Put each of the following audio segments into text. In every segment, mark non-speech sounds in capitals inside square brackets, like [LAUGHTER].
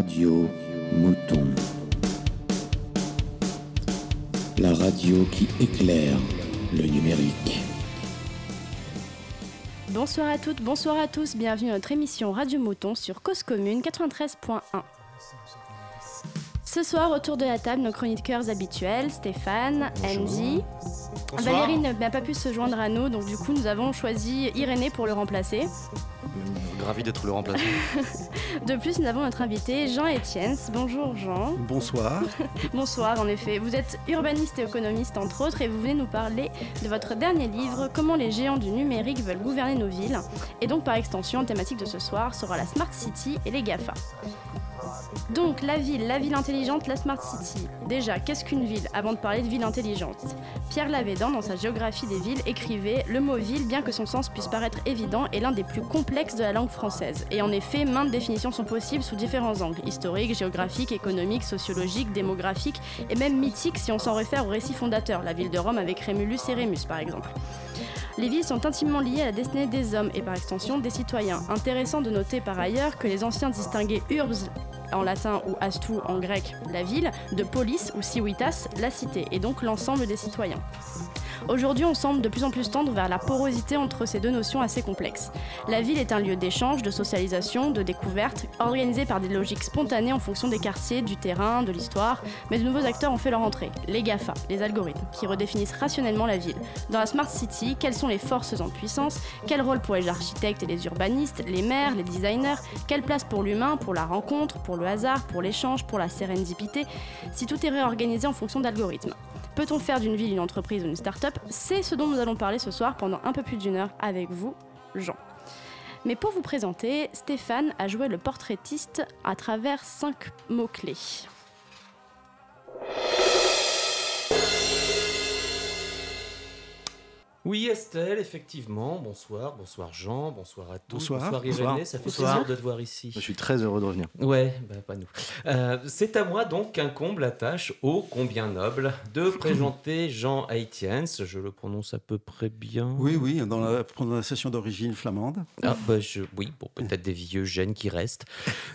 Radio Mouton. La radio qui éclaire le numérique. Bonsoir à toutes, bonsoir à tous, bienvenue à notre émission Radio Mouton sur Cause Commune 93.1. Ce soir, autour de la table, nos chroniqueurs habituels, Stéphane, Andy. Valérie n'a pas pu se joindre à nous, donc du coup, nous avons choisi Irénée pour le remplacer. Ravi d'être le remplaçant. [LAUGHS] De plus, nous avons notre invité Jean Etienne. Bonjour Jean. Bonsoir. [LAUGHS] Bonsoir, en effet. Vous êtes urbaniste et économiste, entre autres, et vous venez nous parler de votre dernier livre, Comment les géants du numérique veulent gouverner nos villes. Et donc, par extension, thématique de ce soir sera la Smart City et les GAFA. Donc la ville, la ville intelligente, la Smart City. Déjà, qu'est-ce qu'une ville avant de parler de ville intelligente? Pierre Lavédan, dans sa géographie des villes, écrivait Le mot ville, bien que son sens puisse paraître évident, est l'un des plus complexes de la langue française. Et en effet, maintes définitions sont possibles sous différents angles historiques, géographiques, économiques, sociologiques, démographiques et même mythiques si on s'en réfère au récit fondateur, la ville de Rome avec Rémulus et Rémus par exemple. Les villes sont intimement liées à la destinée des hommes et par extension des citoyens. Intéressant de noter par ailleurs que les anciens distinguaient urbs en latin ou astu en grec la ville, de polis ou civitas la cité, et donc l'ensemble des citoyens. Aujourd'hui, on semble de plus en plus tendre vers la porosité entre ces deux notions assez complexes. La ville est un lieu d'échange, de socialisation, de découverte, organisé par des logiques spontanées en fonction des quartiers, du terrain, de l'histoire, mais de nouveaux acteurs ont fait leur entrée, les GAFA, les algorithmes, qui redéfinissent rationnellement la ville. Dans la Smart City, quelles sont les forces en puissance? Quel rôle pour les architectes et les urbanistes, les maires, les designers? Quelle place pour l'humain, pour la rencontre, pour le hasard, pour l'échange, pour la sérendipité? Si tout est réorganisé en fonction d'algorithmes. Peut-on faire d'une ville une entreprise ou une start-up? C'est ce dont nous allons parler ce soir pendant un peu plus d'une heure avec vous, Jean. Mais pour vous présenter, Stéphane a joué le portraitiste à travers cinq mots-clés. Oui, Estelle, effectivement. Bonsoir, bonsoir Jean, bonsoir à tous. Bonsoir. Irénée, Bonsoir. ça fait Bonsoir. plaisir de te voir ici. Je suis très heureux de revenir. Ouais, bah, pas nous. Euh, c'est à moi donc qu'incombe la tâche ô combien noble de [LAUGHS] présenter Jean Haitiens. Je le prononce à peu près bien. Oui, oui, dans la prononciation d'origine flamande. Ah, bah, je, oui, bon, peut-être des vieux gènes qui restent.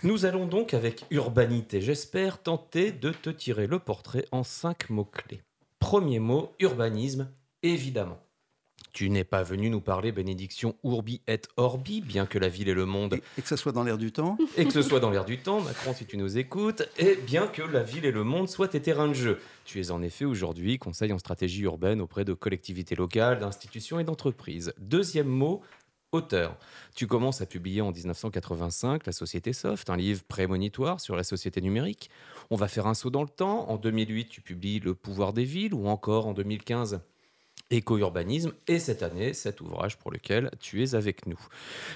Nous allons donc, avec urbanité, j'espère, tenter de te tirer le portrait en cinq mots-clés. Premier mot, urbanisme, évidemment. Tu n'es pas venu nous parler bénédiction urbi et orbi, bien que la ville et le monde Et, et que ça soit dans l'air du temps. [LAUGHS] et que ce soit dans l'air du temps, Macron, si tu nous écoutes, et bien que la ville et le monde soient tes terrains de jeu. Tu es en effet aujourd'hui conseil en stratégie urbaine auprès de collectivités locales, d'institutions et d'entreprises. Deuxième mot, auteur. Tu commences à publier en 1985 La Société Soft, un livre prémonitoire sur la société numérique. On va faire un saut dans le temps. En 2008, tu publies Le pouvoir des villes, ou encore en 2015 éco-urbanisme et cette année cet ouvrage pour lequel tu es avec nous.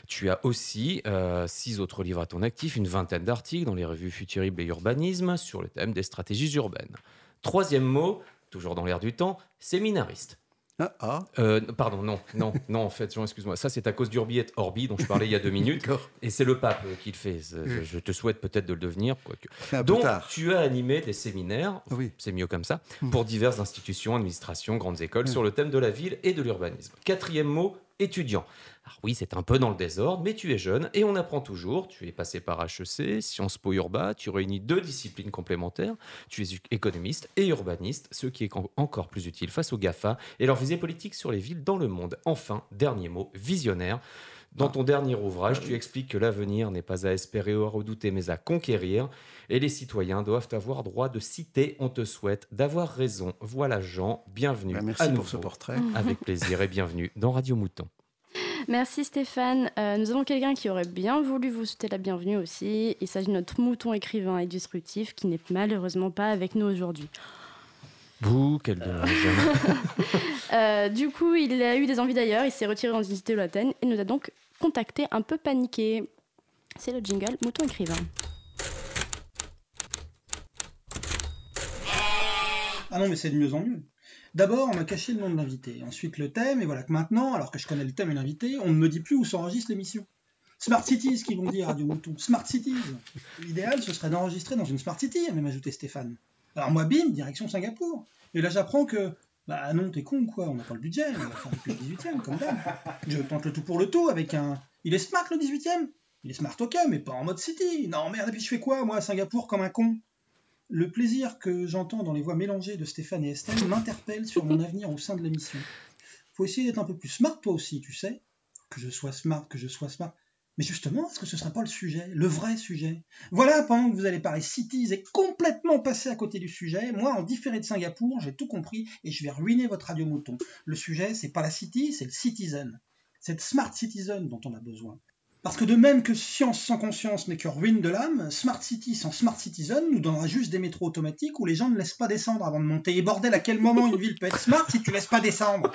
Tu as aussi euh, six autres livres à ton actif, une vingtaine d'articles dans les revues Futurible et Urbanisme sur le thème des stratégies urbaines. Troisième mot, toujours dans l'air du temps, séminariste. Ah, ah. Euh, pardon, non, non, [LAUGHS] non, en fait, Jean, excuse-moi. Ça, c'est à cause d'Urbi et Orbi dont je parlais il y a deux minutes. Et c'est le pape euh, qui le fait. Mm. Je te souhaite peut-être de le devenir. Quoique. Donc, tard. tu as animé des séminaires, Oui. c'est mieux comme ça, Mm. pour diverses institutions, administrations, grandes écoles, Mm. sur le thème de la ville et de l'urbanisme. Quatrième mot, étudiant. Alors oui, c'est un peu dans le désordre, mais tu es jeune et on apprend toujours. Tu es passé par HEC, Sciences Po Urba, tu réunis deux disciplines complémentaires. Tu es économiste et urbaniste, ce qui est en- encore plus utile face aux GAFA et leur visée politique sur les villes dans le monde. Enfin, dernier mot, visionnaire. Dans ton dernier ouvrage, tu expliques que l'avenir n'est pas à espérer ou à redouter, mais à conquérir. Et les citoyens doivent avoir droit de citer, on te souhaite, d'avoir raison. Voilà Jean, bienvenue. Bah, à merci pour nouveau. ce portrait. [LAUGHS] Avec plaisir et bienvenue dans Radio Mouton. Merci Stéphane. Euh, nous avons quelqu'un qui aurait bien voulu vous souhaiter la bienvenue aussi. Il s'agit de notre mouton écrivain et disruptif qui n'est malheureusement pas avec nous aujourd'hui. Bouh, quel dommage. [LAUGHS] Euh, du coup, il a eu des envies d'ailleurs, il s'est retiré dans une cité lointaine et nous a donc contacté un peu paniqué. C'est le jingle Mouton écrivain. Ah non, mais c'est de mieux en mieux. D'abord, on m'a caché le nom de l'invité, ensuite le thème, et voilà que maintenant, alors que je connais le thème et l'invité, on ne me dit plus où s'enregistre l'émission. Smart Cities, qui vont dire Radio Mouton. Smart Cities. L'idéal, ce serait d'enregistrer dans une Smart City, a même ajouté Stéphane. Alors moi, bim, direction Singapour. Et là, j'apprends que, bah non, t'es con, quoi, on n'a pas le budget, on va faire depuis le 18ème, comme d'hab. Je tente le tout pour le tout avec un. Il est smart le 18ème Il est smart ok, mais pas en mode city. Non merde, et puis je fais quoi, moi, à Singapour, comme un con? Le plaisir que j'entends dans les voix mélangées de Stéphane et Estelle m'interpelle sur mon avenir au sein de l'émission. Faut essayer d'être un peu plus smart, toi aussi, tu sais. Que je sois smart, que je sois smart. Mais justement, est-ce que ce ne sera pas le sujet, le vrai sujet? Voilà, pendant que vous allez parler cities et complètement passer à côté du sujet, moi, en différé de Singapour, j'ai tout compris et je vais ruiner votre radio mouton. Le sujet, c'est pas la city, c'est le citizen. Cette smart citizen dont on a besoin. Parce que de même que science sans conscience n'est que ruine de l'âme, Smart City sans Smart Citizen nous donnera juste des métros automatiques où les gens ne laissent pas descendre avant de monter. Et bordel, à quel moment une ville peut être smart si tu laisses pas descendre?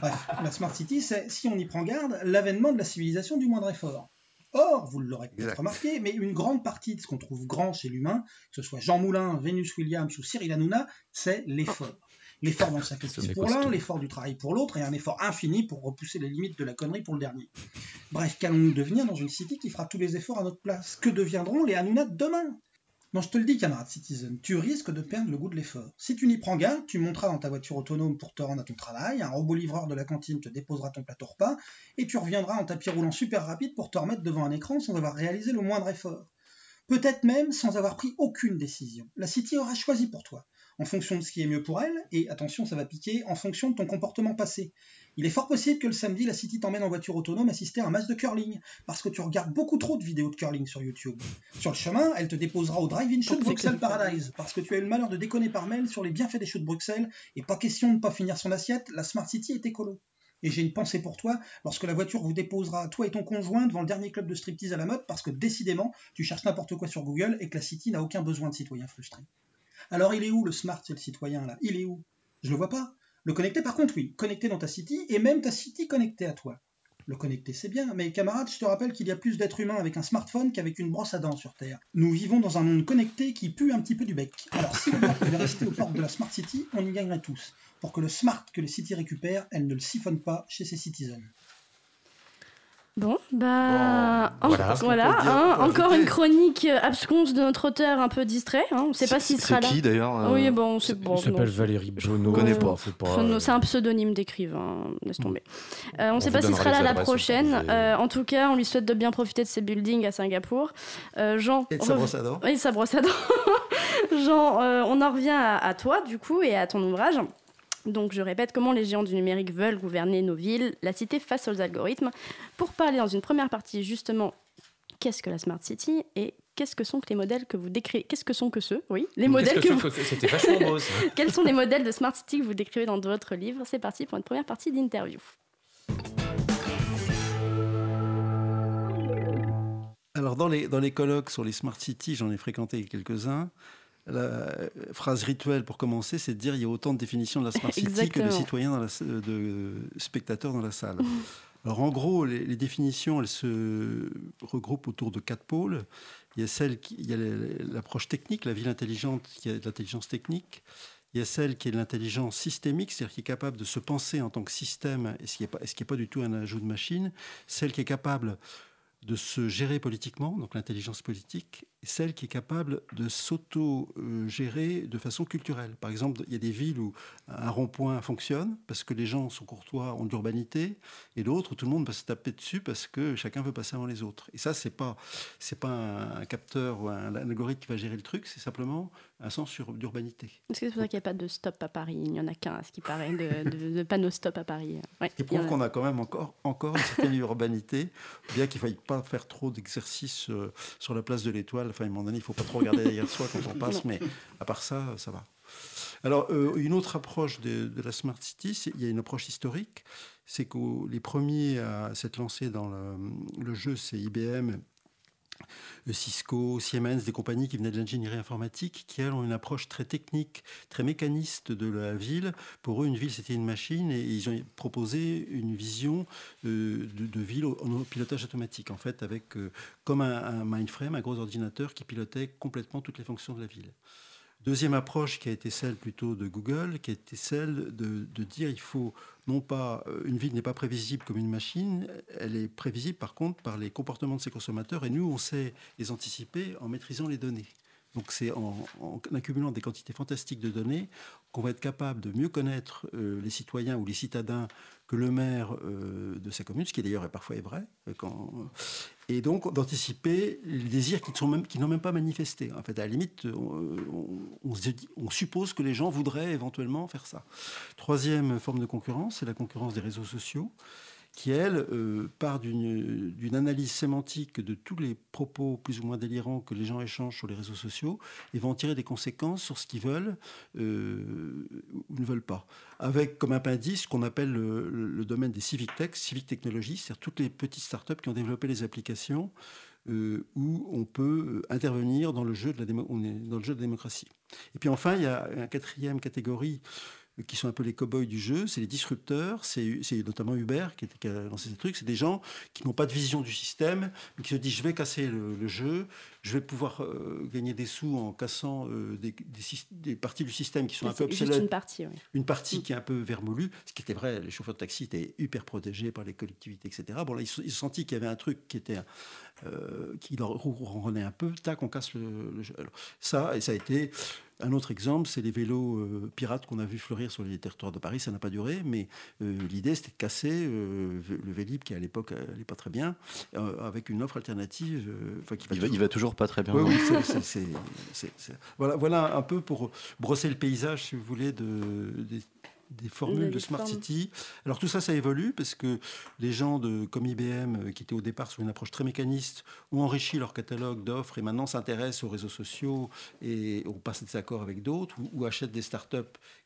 Bref, la Smart City, c'est, si on y prend garde, l'avènement de la civilisation du moindre effort. Or, vous l'aurez peut-être remarqué, mais une grande partie de ce qu'on trouve grand chez l'humain, que ce soit Jean Moulin, Vénus Williams ou Cyril Hanouna, c'est l'effort. L'effort dans le sacrifice Ce pour l'un, l'effort du travail pour l'autre, et un effort infini pour repousser les limites de la connerie pour le dernier. Bref, qu'allons-nous devenir dans une city qui fera tous les efforts à notre place? Que deviendront les Hanouna de demain? Non, je te le dis, camarade citizen, tu risques de perdre le goût de l'effort. Si tu n'y prends garde, tu monteras dans ta voiture autonome pour te rendre à ton travail, un robot livreur de la cantine te déposera ton plateau repas, et tu reviendras en tapis roulant super rapide pour te remettre devant un écran sans avoir réalisé le moindre effort. Peut-être même sans avoir pris aucune décision. La City aura choisi pour toi, en fonction de ce qui est mieux pour elle, et attention, ça va piquer, en fonction de ton comportement passé. Il est fort possible que le samedi, la City t'emmène en voiture autonome assister à un match de curling, parce que tu regardes beaucoup trop de vidéos de curling sur YouTube. Sur le chemin, elle te déposera au drive-in show de Bruxelles Paradise, parce que tu as eu le malheur de déconner par mail sur les bienfaits des shows de Bruxelles, et pas question de ne pas finir son assiette, la Smart City est écolo. Et j'ai une pensée pour toi lorsque la voiture vous déposera, toi et ton conjoint, devant le dernier club de striptease à la mode, parce que décidément, tu cherches n'importe quoi sur Google et que la City n'a aucun besoin de citoyens frustrés. Alors il est où le smart chez le citoyen là? Il est où? Je le vois pas. Le connecté par contre oui, connecté dans ta City et même ta City connectée à toi. Le connecté c'est bien, mais camarade, je te rappelle qu'il y a plus d'êtres humains avec un smartphone qu'avec une brosse à dents sur Terre. Nous vivons dans un monde connecté qui pue un petit peu du bec. Alors si le gars devait rester aux portes de la Smart City, on y gagnerait tous. Pour que le smart que les cities récupèrent, elle ne le siphonne pas chez ses citizens. Bon, bah. Bon, en- voilà. hein, encore une chronique absconce de notre auteur un peu distrait. Hein. On ne sait pas s'il C'est sera là. qui d'ailleurs euh, Oui, bon, c'est Il bon. s'appelle non, Valérie Bonneau. connais pas. C'est pas. Euh, C'est un pseudonyme d'écrivain, laisse tomber. Euh, on ne sait pas s'il sera là la prochaine. Euh, en tout cas, on lui souhaite de bien profiter de ses buildings à Singapour. Euh, Jean, Et de sa brosse à dents. Oui, sa brosse à dents. Jean, euh, on en revient à, à toi, du coup, et à ton ouvrage. Donc, je répète comment les géants du numérique veulent gouverner nos villes, la cité face aux algorithmes. Pour parler dans une première partie, justement, qu'est-ce que la Smart City et qu'est-ce que sont que les modèles que vous décrivez Qu'est-ce que sont que ceux Oui, les modèles que, que vous... C'était vachement beau ça. [LAUGHS] Quels sont les modèles de Smart City que vous décrivez dans votre livre? C'est parti pour une première partie d'interview. Alors, dans les, dans les colloques sur les smart cities, j'en ai fréquenté quelques-uns. La phrase rituelle pour commencer, c'est de dire il y a autant de définitions de la smart city que de citoyens, dans la, s- de spectateurs dans la salle. Alors, en gros, les, les définitions, elles se regroupent autour de quatre pôles. Il y a celle qui, il y a l'approche technique, la ville intelligente, qui a de l'intelligence technique. Il y a celle qui est de l'intelligence systémique, c'est-à-dire qui est capable de se penser en tant que système, et ce qui n'est pas, est pas du tout un ajout de machine. Celle qui est capable de se gérer politiquement, donc l'intelligence politique, celle qui est capable de s'auto-gérer de façon culturelle. Par exemple, il y a des villes où un rond-point fonctionne parce que les gens sont courtois, ont de l'urbanité, et d'autres où tout le monde va se taper dessus parce que chacun veut passer avant les autres. Et ça, c'est pas c'est pas un, capteur ou un, un algorithme qui va gérer le truc, c'est simplement un sens d'urbanité. Est-ce que c'est pour ça qu'il n'y a pas de stop à Paris? Il n'y en a qu'un, à ce qui paraît, de, de, de panneaux stop à Paris. Ouais, qui prouve a- qu'on a quand même encore, encore une certaine urbanité, bien qu'il ne faille pas faire trop d'exercices euh, sur la place de l'Étoile. Enfin, à un moment donné, il ne faut pas trop regarder derrière soi quand on passe, [LAUGHS] mais à part ça, ça va. Alors, euh, une autre approche de, de la Smart City, il y a une approche historique, c'est que les premiers à s'être lancés dans le, le jeu, c'est IBM, euh, Cisco, Siemens, des compagnies qui venaient de l'ingénierie informatique, qui elles ont une approche très technique, très mécaniste de la ville. Pour eux, une ville, c'était une machine et ils ont proposé une vision euh, de, ville au pilotage automatique, en fait, avec euh, comme un, un mainframe, un gros ordinateur qui pilotait complètement toutes les fonctions de la ville. Deuxième approche qui a été celle plutôt de Google, qui a été celle de, dire il faut non pas euh, une ville n'est pas prévisible comme une machine, elle est prévisible par contre par les comportements de ses consommateurs et nous on sait les anticiper en maîtrisant les données. Donc c'est en, accumulant des quantités fantastiques de données qu'on va être capable de mieux connaître euh, les citoyens ou les citadins que le maire euh, de sa commune, ce qui d'ailleurs est parfois est vrai, quand, et donc d'anticiper les désirs qui, même, n'ont même pas manifesté. En fait, à la limite, dit- on suppose que les gens voudraient éventuellement faire ça. Troisième forme de concurrence, c'est la concurrence des réseaux sociaux qui, elle, euh, part d'une analyse sémantique de tous les propos plus ou moins délirants que les gens échangent sur les réseaux sociaux et vont en tirer des conséquences sur ce qu'ils veulent euh, ou ne veulent pas. Avec comme appendice ce qu'on appelle le, domaine des civic tech, civic technologies, c'est-à-dire toutes les petites startups qui ont développé les applications euh, où on peut intervenir dans le, jeu de dans le jeu de la démocratie. Et puis enfin, il y a une quatrième catégorie qui sont un peu les cow-boys du jeu, c'est les disrupteurs, c'est notamment Uber qui, était- qui a lancé ces trucs, c'est des gens qui n'ont pas de vision du système, mais qui se disent je vais casser le, le jeu, je vais pouvoir euh, gagner des sous en cassant euh, des, des syst- des parties du système qui sont un peu obsolètes une partie, oui. une partie qui est un peu vermoulue, ce qui était vrai, les chauffeurs de taxi étaient hyper protégés par les collectivités, etc. Bon, là, ils ils ont senti qu'il y avait un truc qui était, euh, qui leur ronronnait un peu, tac, on casse le, le jeu. Alors, ça, et ça a été un autre exemple, c'est les vélos euh, pirates qu'on a vu fleurir sur les territoires de Paris, ça n'a pas duré, mais euh, l'idée c'était de casser euh, le Vélib, qui à l'époque n'allait pas très bien, avec une offre alternative. qui va Il va, il toujours- va toujours pas très bien. oui, oui, c'est- c'est- c'est- c'est- c'est- Voilà, voilà un peu pour brosser le paysage, si vous voulez, de, des formules Des de Smart formes. City. Alors tout ça, ça évolue parce que les gens de, comme IBM, euh, qui étaient au départ sur une approche très mécaniste, ont enrichi leur catalogue d'offres et maintenant s'intéressent aux réseaux sociaux et ont passé des accords avec d'autres ou, ou achètent des startups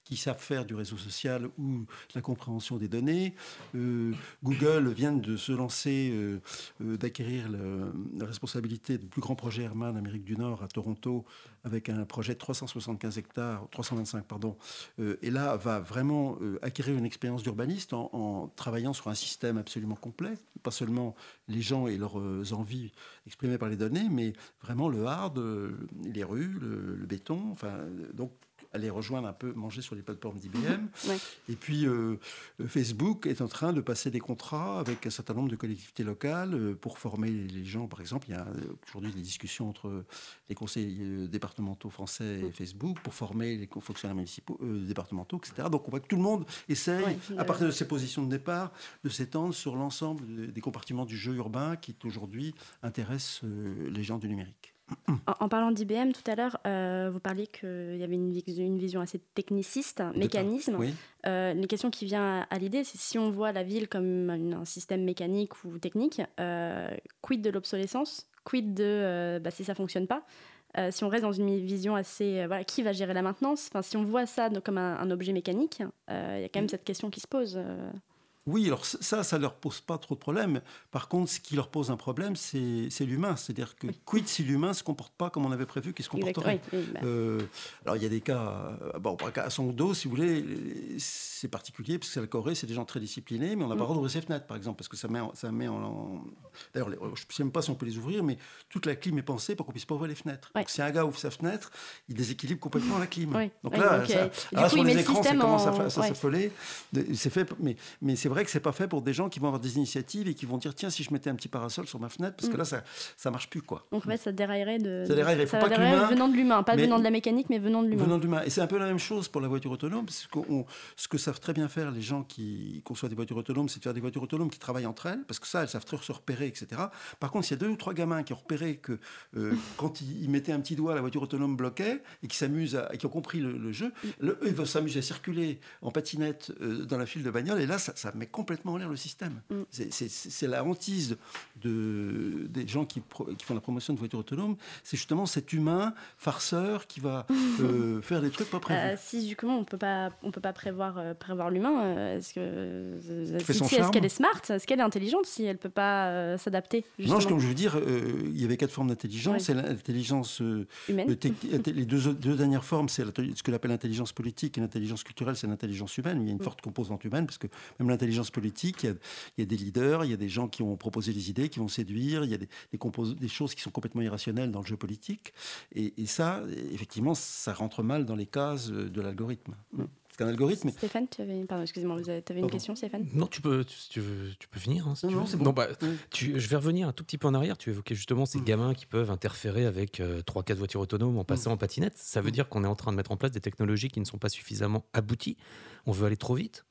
qui savent faire du réseau social ou de la compréhension des données. Euh, Google vient de se lancer, euh, euh, d'acquérir la responsabilité du plus grand projet Herman d'Amérique du Nord à Toronto, avec un projet de 375 hectares, 325 pardon, et là va vraiment acquérir une expérience d'urbaniste en, travaillant sur un système absolument complet, pas seulement les gens et leurs envies exprimées par les données, mais vraiment le hard, les rues, le, le béton, enfin donc aller rejoindre un peu, manger sur les plateformes d'IBM. [LAUGHS] Ouais. Et puis euh, euh, Facebook est en train de passer des contrats avec un certain nombre de collectivités locales euh, pour former les gens. Par exemple, il y a aujourd'hui des discussions entre les conseils départementaux français et Facebook pour former les fonctionnaires municipaux, euh, départementaux, etc. Donc on voit que tout le monde essaye, Ouais, à partir de ses positions de départ, de s'étendre sur l'ensemble de- des compartiments du jeu urbain qui aujourd'hui intéressent euh, les gens du numérique. En, en parlant d'IBM tout à l'heure, euh, vous parliez qu'il y avait une, vis- une vision assez techniciste, mécanisme. Oui. Euh, une question qui vient à, à l'idée, c'est si on voit la ville comme une- un système mécanique ou technique, euh, quid de l'obsolescence? Quid de euh, bah, si ça fonctionne pas? Si on reste dans une vision assez. voilà, qui va gérer la maintenance? Enfin, Si on voit ça comme un, un objet mécanique, il y a quand même cette question qui se pose. Oui, alors ça, ça leur pose pas trop de problème. Par contre, ce qui leur pose un problème, c'est l'humain. C'est-à-dire que quid si l'humain se comporte pas comme on avait prévu qu'il se comporterait? oui, oui, bah, Euh, alors il y a des cas, euh, bon, à son dos, si vous voulez, c'est particulier parce que la Corée, c'est des gens très disciplinés, mais on n'a pas le droit d'ouvrir ses fenêtres, par exemple, parce que ça met, en- ça met en, en- d'ailleurs, je ne sais même pas si on peut les ouvrir, mais toute la clim est pensée pour qu'on puisse pas ouvrir les fenêtres. Ouais. Donc si un gars ouvre sa fenêtre, il déséquilibre complètement la clim. Oui, Donc oui, là, donc, ça, euh, alors, coup, sur les le écrans, ça commence en- à, ouais. s'affoler. De- C'est fait, mais, mais c'est vrai que c'est pas fait pour des gens qui vont avoir des initiatives et qui vont dire tiens si je mettais un petit parasol sur ma fenêtre parce que Mm. là ça ça marche plus quoi. donc en fait, ça déraillerait de. Ça déraillerait. Faut ça pas que déraillerait venant de l'humain, pas mais- venant de la mécanique, mais venant de l'humain. Venant de l'humain. Et c'est un peu la même chose pour la voiture autonome, parce que on- ce que savent très bien faire les gens qui conçoivent des voitures autonomes, c'est de faire des voitures autonomes qui travaillent entre elles, parce que ça, elles savent très se repérer, etc. Par contre, s'il y a deux ou trois gamins qui ont repéré que euh, [LAUGHS] quand ils, ils mettaient un petit doigt, la voiture autonome bloquait, et qui s'amusent, et qui ont compris le, le jeu, le- eux, ils vont s'amuser à circuler en patinette euh, dans la file de bagnole, et là, ça, ça met complètement en l'air le système. Mm. C'est- la hantise de, des gens qui, pro- qui font la promotion de voitures autonomes, c'est justement cet humain farceur qui va [LAUGHS] euh, faire des trucs pas prévus. Euh, si justement on peut pas on peut pas prévoir euh, prévoir l'humain est-ce que si- est-ce qu'elle est smart est-ce qu'elle est intelligente si elle peut pas s'adapter Non, comme je veux dire, il y avait quatre formes d'intelligence. C'est l'intelligence. humaine [LAUGHS] les deux, deux dernières formes, c'est ce que l'appelle l'intelligence politique et l'intelligence culturelle, c'est l'intelligence humaine. Il y a une Mm. forte composante humaine, parce que même l'intelligence politique, il y, a, il y a des leaders, il y a des gens qui ont proposé des idées, qui vont séduire, il y a des, des, compos- des choses qui sont complètement irrationnelles dans le jeu politique. Et, et ça, effectivement, ça rentre mal dans les cases euh, de l'algorithme. Parce qu'un algorithme. Stéphane, tu avais, pardon, excusez-moi, tu avais une question, Stéphane? Non, tu peux, tu, tu veux, tu peux finir. hein, si Non, tu non, veux. c'est bon. bah, Oui. tu- je vais revenir un tout petit peu en arrière. Tu évoquais justement ces Mm. gamins qui peuvent interférer avec euh, trois, quatre voitures autonomes en passant en patinette. Ça veut Mm. dire qu'on est en train de mettre en place des technologies qui ne sont pas suffisamment abouties. On veut aller trop vite.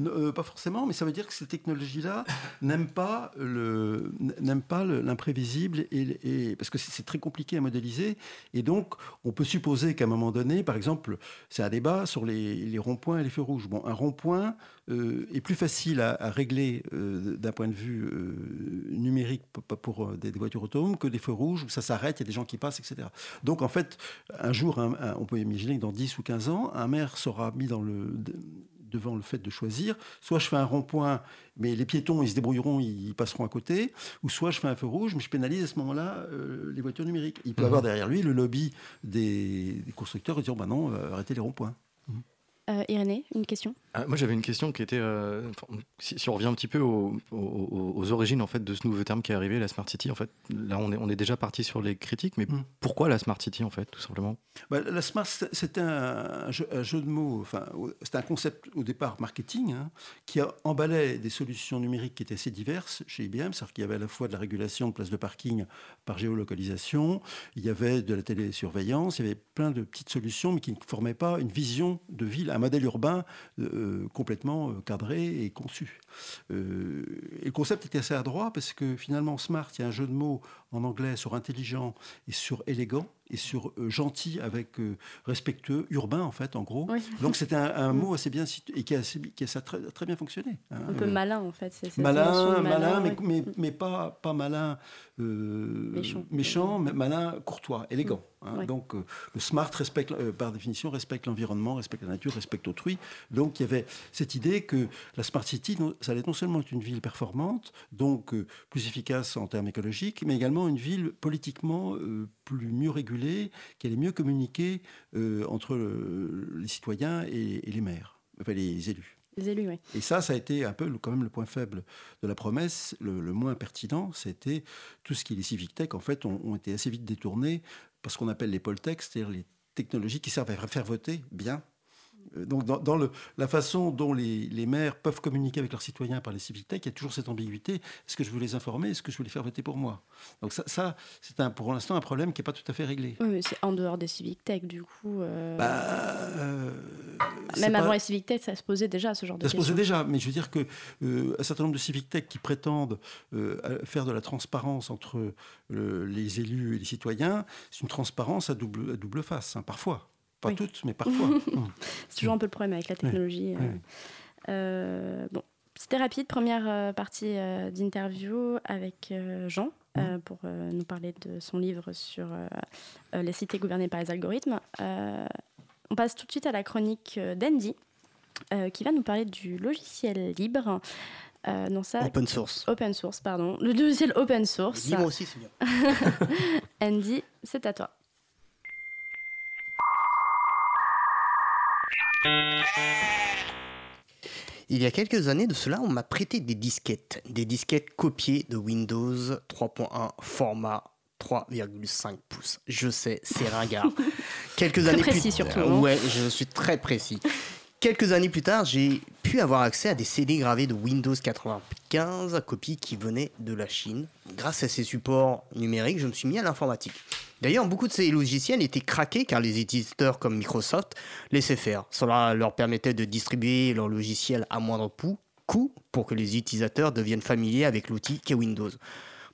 Euh, pas forcément, mais ça veut dire que ces technologies-là [LAUGHS] n'aiment pas le- n'aiment pas le- l'imprévisible et, et- parce que c'est très compliqué à modéliser. Et donc, on peut supposer qu'à un moment donné, par exemple, c'est un débat sur les, les ronds-points et les feux rouges. Bon, un rond-point euh, est plus facile à, à régler euh, d'un point de vue numérique pour des, des voitures autonomes que des feux rouges où ça s'arrête, il y a des gens qui passent, etc. Donc, en fait, un jour, un- un- on peut imaginer que dans 10 ou 15 ans, un maire sera mis dans le devant le fait de choisir, soit je fais un rond-point, mais les piétons, ils se débrouilleront, ils passeront à côté, ou soit je fais un feu rouge, mais je pénalise à ce moment-là euh, les voitures numériques. Il peut Mhm. avoir derrière lui le lobby des, des constructeurs et dire, bah non, euh, arrêtez les ronds-points. Euh, Irénée, une question? Moi, j'avais une question qui était, euh, si, si on revient un petit peu aux, aux- origines en fait de ce nouveau terme qui est arrivé, la smart city. En fait, là, on est, on est déjà parti sur les critiques, mais Mm. pourquoi la smart city en fait, tout simplement? Bah, la smart, c'était un, jeu, un jeu de mots, enfin, c'était un concept au départ marketing hein, qui emballait des solutions numériques qui étaient assez diverses chez IBM, c'est-à-dire qu'il y avait à la fois de la régulation de places de parking par géolocalisation, il y avait de la télésurveillance, il y avait plein de petites solutions, mais qui ne formaient pas une vision de ville, un modèle urbain euh, complètement euh, cadré et conçu. Euh, et le concept était assez adroit parce que finalement, smart, il y a un jeu de mots en anglais sur intelligent et sur élégant et sur euh, gentil avec euh, respectueux, urbain en fait, en gros. Oui. Donc c'était un, un [LAUGHS] mot assez bien situé et qui a, assez, qui a ça très, très bien fonctionné. hein. Un peu malin, en fait. c'est Malin, malin, mais, ouais. mais, mais pas, pas malin Méchant. méchant, mais malin, courtois, élégant. hein. Ouais. Donc le smart respecte, par définition, respecte l'environnement, respecte la nature, respecte autrui. Donc il y avait cette idée que la smart city, ça allait non seulement être une ville performante, donc euh, plus efficace en termes écologiques, mais également une ville politiquement euh, plus mieux régulée, qui allait mieux communiquer euh, entre le- les citoyens et, et les maires, enfin les élus. Les élus, oui. Et ça, ça a été un peu quand même le point faible de la promesse. Le, le moins pertinent, c'était tout ce qui est les civic tech, en fait, ont, ont été assez vite détournés par ce qu'on appelle les poltech, c'est-à-dire les technologies qui servent à faire voter bien. Euh, Donc, dans, dans le- la façon dont les, les maires peuvent communiquer avec leurs citoyens par les civic tech, il y a toujours cette ambiguïté. Est-ce que je veux les informer? Est-ce que je veux les faire voter pour moi? Donc, ça, ça c'est pour l'instant un problème qui n'est pas tout à fait réglé. Oui, mais c'est en dehors des civic tech, du coup. euh, Bah, euh, Même pas- avant les civic tech, ça se posait déjà ce genre de Ça se posait questions. déjà, mais je veux dire que euh, un certain nombre de civic tech qui prétendent faire de la transparence entre les élus et les citoyens, c'est une transparence à double, à double face, hein, parfois. Pas Oui. toutes, mais parfois. [LAUGHS] Hum. C'est toujours un peu le problème avec la technologie. euh. oui. Euh, bon, c'était rapide. Première euh, partie euh, d'interview avec euh, Jean euh, pour euh, nous parler de son livre sur euh, euh, les cités gouvernées par les algorithmes. Euh, on passe tout de suite à la chronique d'Andy euh, qui va nous parler du logiciel libre. Euh, Open source. open source, pardon. Le logiciel open source. Libre aussi, c'est bien. [LAUGHS] [LAUGHS] Andy, c'est à toi. Il y a quelques années de cela, on m'a prêté des disquettes. Des disquettes copiées de Windows 3.1 format 3,5 pouces. Je sais, c'est ringard. [LAUGHS] Quelques Très années précis plus surtout, tard- hein. Ouais, je suis très précis. Quelques années plus tard, j'ai pu avoir accès à des CD gravés de Windows 95, copies qui venaient de la Chine. Grâce à ces supports numériques, je me suis mis à l'informatique. D'ailleurs, beaucoup de ces logiciels étaient craqués car les éditeurs comme Microsoft laissaient faire. Cela leur permettait de distribuer leurs logiciels à moindre coût, pour que les utilisateurs deviennent familiers avec l'outil qu'est Windows.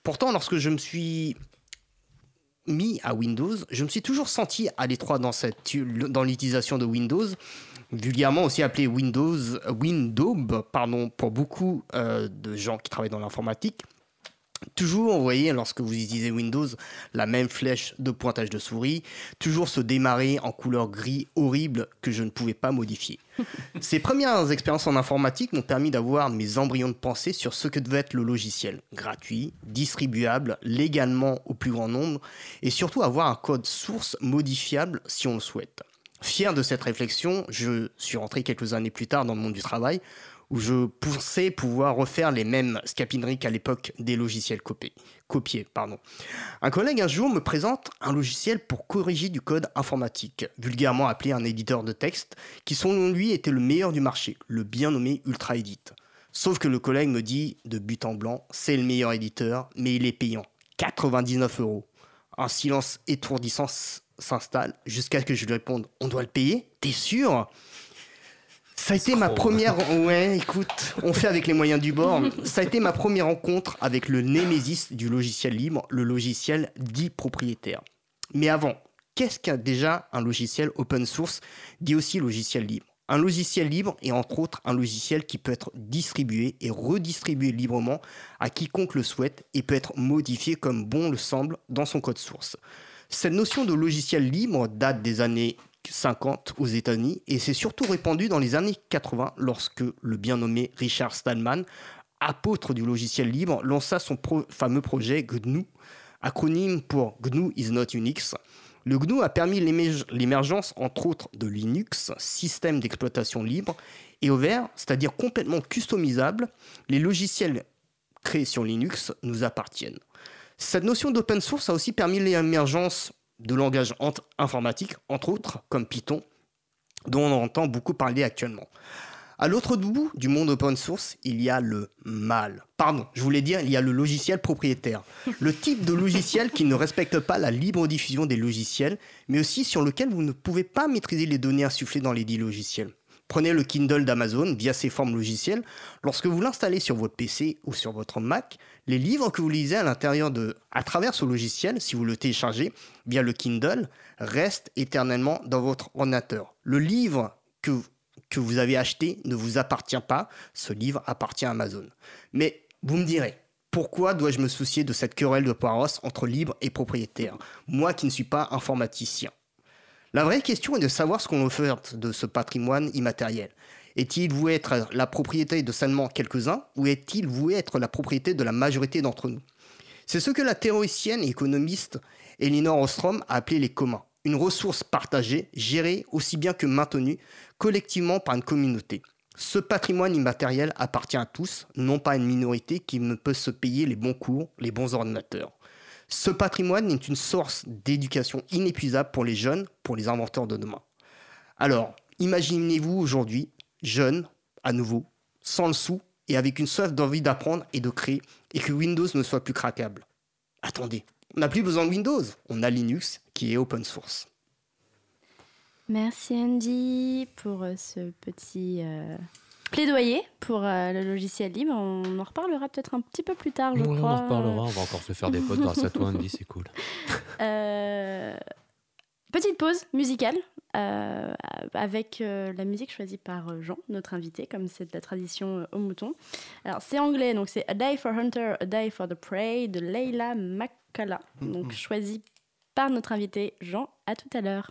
Pourtant, lorsque je me suis mis à Windows, je me suis toujours senti à l'étroit dans l'utilisation de Windows, vulgairement aussi appelé Windows, Windows pardon, pour beaucoup euh, de gens qui travaillent dans l'informatique. Toujours, vous voyez, lorsque vous utilisez Windows, la même flèche de pointage de souris, toujours se démarrer en couleur gris horrible que je ne pouvais pas modifier. [LAUGHS] Ces premières expériences en informatique m'ont permis d'avoir mes embryons de pensée sur ce que devait être le logiciel. Gratuit, distribuable, légalement au plus grand nombre, et surtout avoir un code source modifiable si on le souhaite. Fier de cette réflexion, je suis rentré quelques années plus tard dans le monde du travail, où je pensais pouvoir refaire les mêmes scapineries qu'à l'époque des logiciels copiés. pardon. Un collègue un jour me présente un logiciel pour corriger du code informatique, vulgairement appelé un éditeur de texte, qui selon lui était le meilleur du marché, le bien nommé UltraEdit. Sauf que le collègue me dit de but en blanc, c'est le meilleur éditeur, mais il est payant. 99 euros. Un silence étourdissant s'installe jusqu'à ce que je lui réponde On doit le payer? T'es sûr? Ça a été ma première. Ouais, écoute, on fait avec les moyens du bord. Ça a été ma première rencontre avec le némésis du logiciel libre, le logiciel dit propriétaire. Mais avant, qu'est-ce qu'un déjà un logiciel open source, dit aussi logiciel libre? Un logiciel libre est entre autres un logiciel qui peut être distribué et redistribué librement à quiconque le souhaite et peut être modifié comme bon le semble dans son code source. Cette notion de logiciel libre date des années 50 aux États-Unis et s'est surtout répandue dans les années 80 lorsque le bien nommé Richard Stallman, apôtre du logiciel libre, lança son fameux projet GNU, acronyme pour GNU is not Unix. Le GNU a permis l'émerg- l'émergence, entre autres, de Linux, système d'exploitation libre, et ouvert, c'est-à-dire complètement customisable. Les logiciels créés sur Linux nous appartiennent. Cette notion d'open source a aussi permis l'émergence de langages ent- informatiques, entre autres, comme Python, dont on entend beaucoup parler actuellement. À l'autre bout du monde open source, il y a le mal. Pardon, je voulais dire, il y a le logiciel propriétaire. Le type de logiciel qui ne respecte pas la libre diffusion des logiciels, mais aussi sur lequel vous ne pouvez pas maîtriser les données insufflées dans les dits logiciels. Prenez le Kindle d'Amazon via ses formes logicielles. Lorsque vous l'installez sur votre PC ou sur votre Mac, les livres que vous lisez à l'intérieur de, à travers ce logiciel, si vous le téléchargez via le Kindle, restent éternellement dans votre ordinateur. Le livre que, vous avez acheté ne vous appartient pas. Ce livre appartient à Amazon. Mais vous me direz, pourquoi dois-je me soucier de cette querelle de paroisse entre libre et propriétaire? Moi qui ne suis pas informaticien. La vraie question est de savoir ce qu'on offre de ce patrimoine immatériel. Est-il voué être la propriété de seulement quelques-uns ou est-il voué être la propriété de la majorité d'entre nous? C'est ce que la théoricienne et économiste Elinor Ostrom a appelé les communs, une ressource partagée, gérée aussi bien que maintenue collectivement par une communauté. Ce patrimoine immatériel appartient à tous, non pas à une minorité qui ne peut se payer les bons cours, les bons ordinateurs. Ce patrimoine est une source d'éducation inépuisable pour les jeunes, pour les inventeurs de demain. Alors, imaginez-vous aujourd'hui, jeune, à nouveau, sans le sou et avec une soif d'envie d'apprendre et de créer, et que Windows ne soit plus craquable. Attendez, on n'a plus besoin de Windows, on a Linux qui est open source. Merci Andy pour euh, ce petit euh, plaidoyer pour euh, le logiciel libre. On en reparlera peut-être un petit peu plus tard, je Ouais, on crois. en reparlera, on va encore se faire des potes grâce à toi, Andy, c'est cool. Euh, petite pause musicale euh, avec euh, la musique choisie par Jean, notre invité, comme c'est de la tradition euh, au mouton. Alors c'est anglais, donc c'est A Day for Hunter, A Day for the Prey de Leila Makala, donc choisi par notre invité Jean. À tout à l'heure.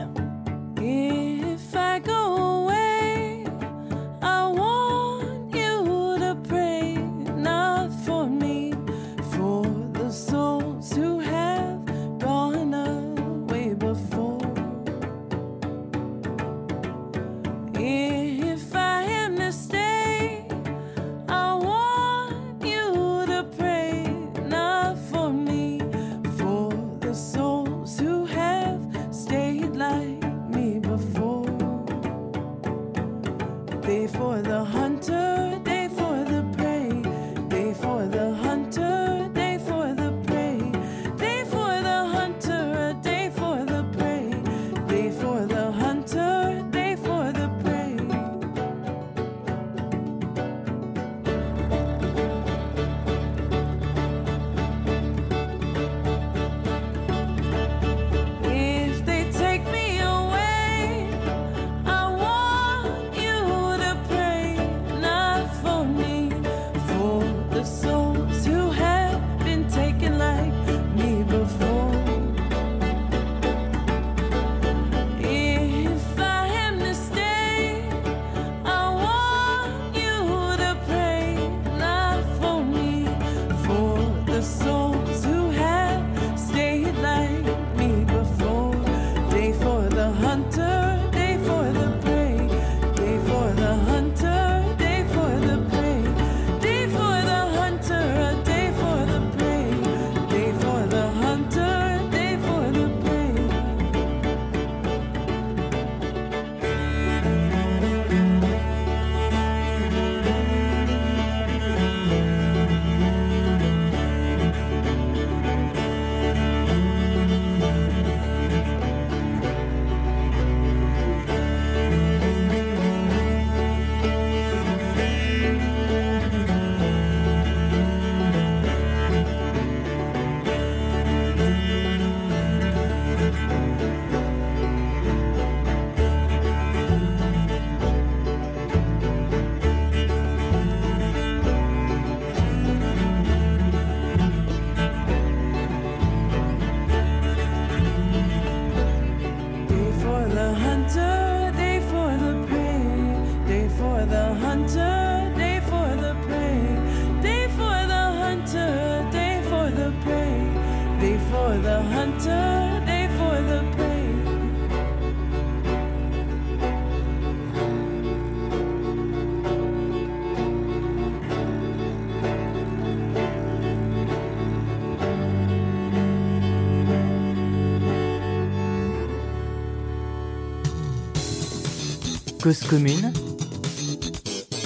Cause commune,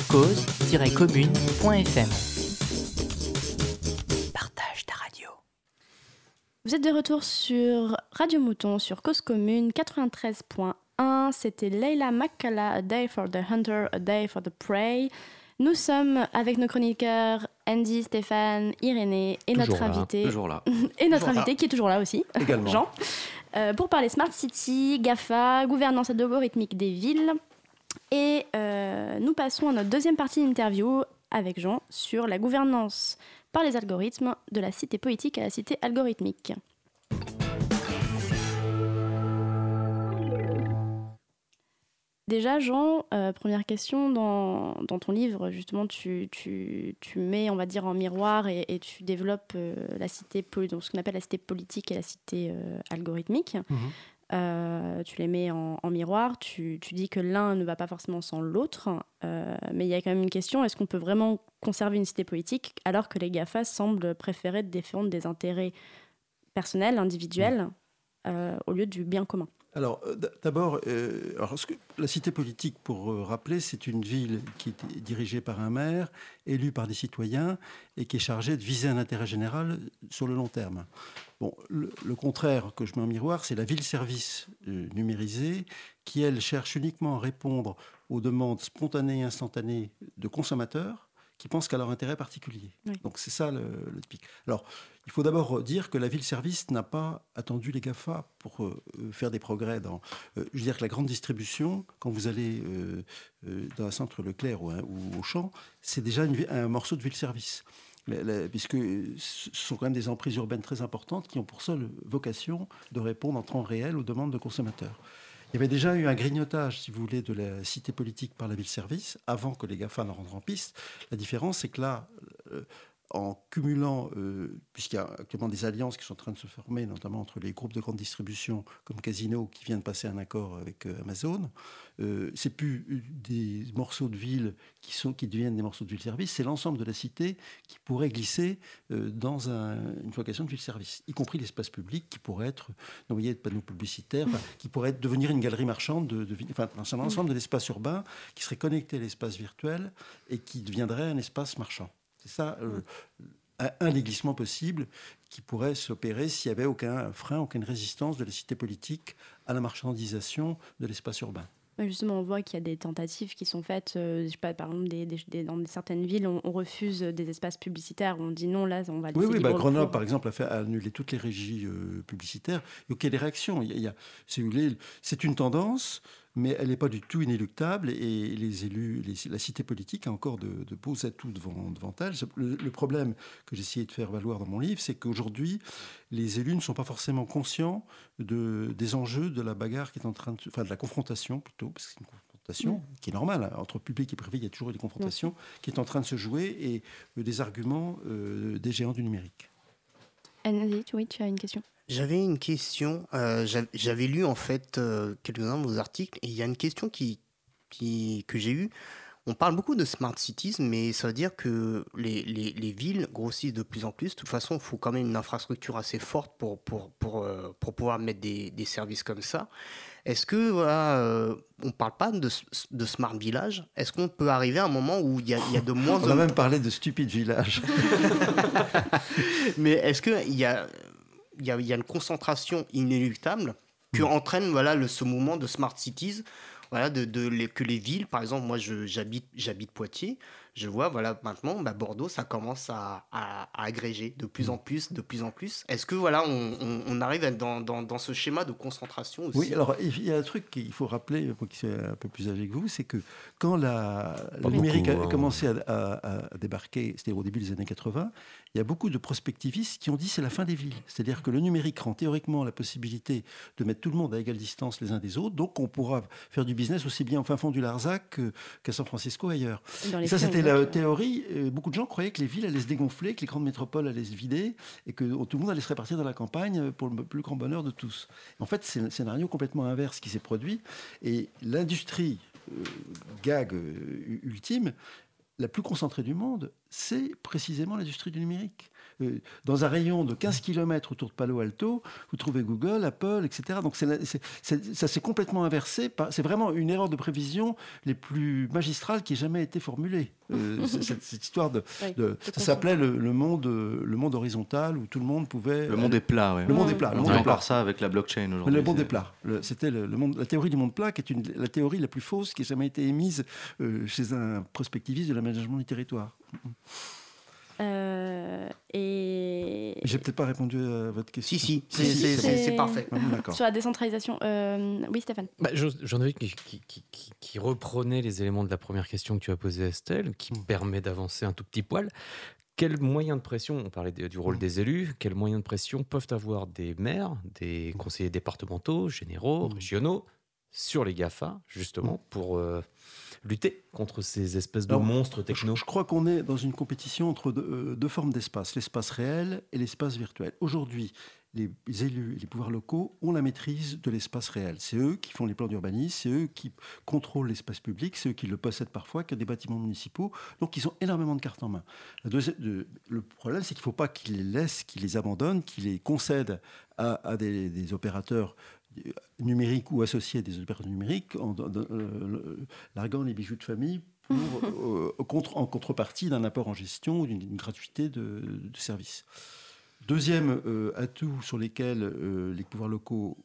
cause-commune.fm. Partage ta radio. Vous êtes de retour sur Radio Mouton, sur Cause Commune 93.1. C'était Leila Makkala, A Day for the Hunter, A Day for the Prey. Nous sommes avec nos chroniqueurs Andy, Stéphane, Irénée et notre là, invité. Toujours là. [LAUGHS] Et notre Toujours là. invité qui est toujours là aussi, Également. Jean, euh, pour parler Smart City, GAFA, gouvernance algorithmique des villes. Et euh, nous passons à notre deuxième partie d'interview avec Jean sur la gouvernance par les algorithmes de la cité politique à la cité algorithmique. Déjà, Jean, euh, première question, dans, ton livre, justement, tu, mets, on va dire, en miroir et, tu développes euh, la cité, ce qu'on appelle la cité politique et la cité algorithmique. Mhm. Euh, tu les mets en, en miroir, tu, tu dis que l'un ne va pas forcément sans l'autre, euh, mais il y a quand même une question, est-ce qu'on peut vraiment conserver une cité politique alors que les GAFA semblent préférer défendre des intérêts personnels, individuels, euh, au lieu du bien commun? Alors, euh, d'abord, euh, la cité politique, pour euh, rappeler, c'est une ville qui est dirigée par un maire, élu par des citoyens, et qui est chargée de viser un intérêt général sur le long terme. Le, contraire que je mets en miroir, c'est la ville-service numérisée, qui, elle, cherche uniquement à répondre aux demandes spontanées et instantanées de consommateurs qui pensent qu'à leur intérêt particulier. Oui. Donc c'est ça le, le typique. Alors, il faut d'abord dire que la ville-service n'a pas attendu les GAFA pour euh, faire des progrès dans... euh, je veux dire que la grande distribution, quand vous allez euh, dans un centre Leclerc ou, un- ou au champ, c'est déjà une un morceau de ville-service. La- la- Puisque ce sont quand même des emprises urbaines très importantes qui ont pour seule vocation de répondre en temps réel aux demandes de consommateurs. Il y avait déjà eu un grignotage, si vous voulez, de la cité politique par la ville-service avant que les GAFA ne rentrent en piste. La différence, c'est que là, euh, en cumulant, euh, puisqu'il y a actuellement des alliances qui sont en train de se former, notamment entre les groupes de grande distribution comme Casino, qui vient de passer un accord avec euh, Amazon, euh, c'est plus euh, des morceaux de ville qui, sont, qui deviennent des morceaux de ville-service, c'est l'ensemble de la cité qui pourrait glisser euh, dans un- une vocation de ville-service, y compris l'espace public qui pourrait être noyé de panneaux publicitaires, qui pourrait devenir une galerie marchande, de, de, enfin, un ensemble de l'espace urbain qui serait connecté à l'espace virtuel et qui deviendrait un espace marchand. C'est ça euh, un, un des glissements possibles qui pourrait s'opérer s'il n'y avait aucun frein, aucune résistance de la cité politique à la marchandisation de l'espace urbain. Justement, on voit qu'il y a des tentatives qui sont faites. euh, je sais pas, par exemple, des, des- des- dans certaines villes, on, on refuse des espaces publicitaires. On dit non, là, on va Oui, oui bah, Grenoble, par exemple, a, fait, a annulé toutes les régies euh, publicitaires. Donc il y a des réactions. Il y a- il y a- si vous voulez, c'est une tendance, mais elle n'est pas du tout inéluctable. Et les élus, les- la cité politique a encore de, de beaux atouts devant, devant elle. Le, le problème que j'ai essayé de faire valoir dans mon livre, c'est qu'aujourd'hui, les élus ne sont pas forcément conscients de, des enjeux de la bagarre qui est en train de, enfin de la confrontation plutôt, parce que c'est une confrontation qui est normale hein. entre public et privé. Il y a toujours des confrontations qui est en train de se jouer et euh, des arguments euh, des géants du numérique. Tu- oui, tu as une question? J'avais une question. euh, j'av- J'avais lu en fait euh, quelques-uns de vos articles et il y a une question qui, qui, que j'ai eue. On parle beaucoup de smart cities, mais ça veut dire que les, les, les villes grossissent de plus en plus. De toute façon, il faut quand même une infrastructure assez forte pour, pour, pour, euh, pour pouvoir mettre des, des services comme ça. Est-ce que, voilà, euh, on ne parle pas de, smart village? Est-ce qu'on peut arriver à un moment où il y a, il y a de moins On a en même parlé de stupide village. [LAUGHS] Mais est-ce qu'il y a, il y, a, il y a une concentration inéluctable qui entraîne voilà, le, ce mouvement de smart cities voilà, de, de les- que les villes, par exemple, moi j'habite j'habite Poitiers, je vois voilà maintenant bah, Bordeaux ça commence à, à- à agréger de plus en plus, de plus en plus. Est-ce que voilà on, on- on arrive à être dans, dans, dans ce schéma de concentration aussi? Oui, alors il y a un truc qu'il faut rappeler, pour qui soit un peu plus âgé que vous, c'est que quand la, le numérique beaucoup, a hein. commencé à, à- à débarquer, c'était au début des années 80, il y a beaucoup de prospectivistes qui ont dit c'est la fin des villes. C'est-à-dire que le numérique rend théoriquement la possibilité de mettre tout le monde à égale distance les uns des autres, donc on pourra faire du business aussi bien au fin fond du Larzac qu'à San Francisco ailleurs. Et ça, c'était voit la théorie. Euh, Beaucoup de gens croyaient que les villes allaient se dégonfler, que les grandes métropoles allaient se vider et que tout le monde allait se répartir dans la campagne pour le plus grand bonheur de tous. En fait, c'est un scénario complètement inverse qui s'est produit. Et l'industrie euh, gag euh, ultime, la plus concentrée du monde, c'est précisément l'industrie du numérique. Euh, dans un rayon de 15 km autour de Palo Alto, vous trouvez Google, Apple, etc. Donc c'est la- c'est- c'est- ça s'est complètement inversé. par- C'est vraiment une erreur de prévision les plus magistrales qui ait jamais été formulée. Euh, [LAUGHS] cette, cette histoire de, Oui, de- de ça s'appelait le, le monde, euh, le monde horizontal où tout le monde pouvait. Le monde est plat, ouais. Le monde est plat. Le On monde plat. ça avec la blockchain aujourd'hui. Le monde est plat. Le- C'était le, le monde, la théorie du monde plat, qui est une, la théorie la plus fausse qui ait jamais été émise euh, chez un prospectiviste de l'aménagement du territoire. Euh, et J'ai peut-être pas répondu à votre question. Si, si, Si, c'est- si, c'est c'est c'est- bon. c'est parfait. Ah, D'accord. sur la décentralisation, euh, oui Stéphane. Bah, j'en j'en ai une qui, qui- qui- qui- qui reprenait les éléments de la première question que tu as posée à Estelle, qui Mm. permet d'avancer un tout petit poil. Quels moyens de pression, on parlait de- du rôle Mm. des élus, quels moyens de pression peuvent avoir des maires, des conseillers départementaux, généraux, Mm. régionaux, sur les GAFA, justement, pour euh, lutter contre ces espèces de Alors, monstres techno je crois qu'on est dans une compétition entre deux, euh, deux formes d'espace, l'espace réel et l'espace virtuel. Aujourd'hui, les élus et les pouvoirs locaux ont la maîtrise de l'espace réel. C'est eux qui font les plans d'urbanisme, c'est eux qui contrôlent l'espace public, c'est eux qui le possèdent parfois, qui ont des bâtiments municipaux. Donc, ils ont énormément de cartes en main. Le problème, c'est qu'il ne faut pas qu'ils les laissent, qu'ils les abandonnent, qu'ils les concèdent à, à des, des opérateurs numériques ou associés à des opérateurs numériques, en, euh, larguant les bijoux de famille pour, [LAUGHS] euh, contre- en contrepartie d'un apport en gestion ou d'une gratuité de, de service. Deuxième euh, atout sur lesquels les pouvoirs locaux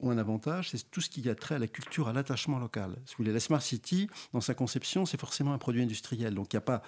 ont un avantage, c'est tout ce qui a trait à la culture, à l'attachement local. Si vous voulez, la Smart City, dans sa conception, c'est forcément un produit industriel. Donc il n'y a pas,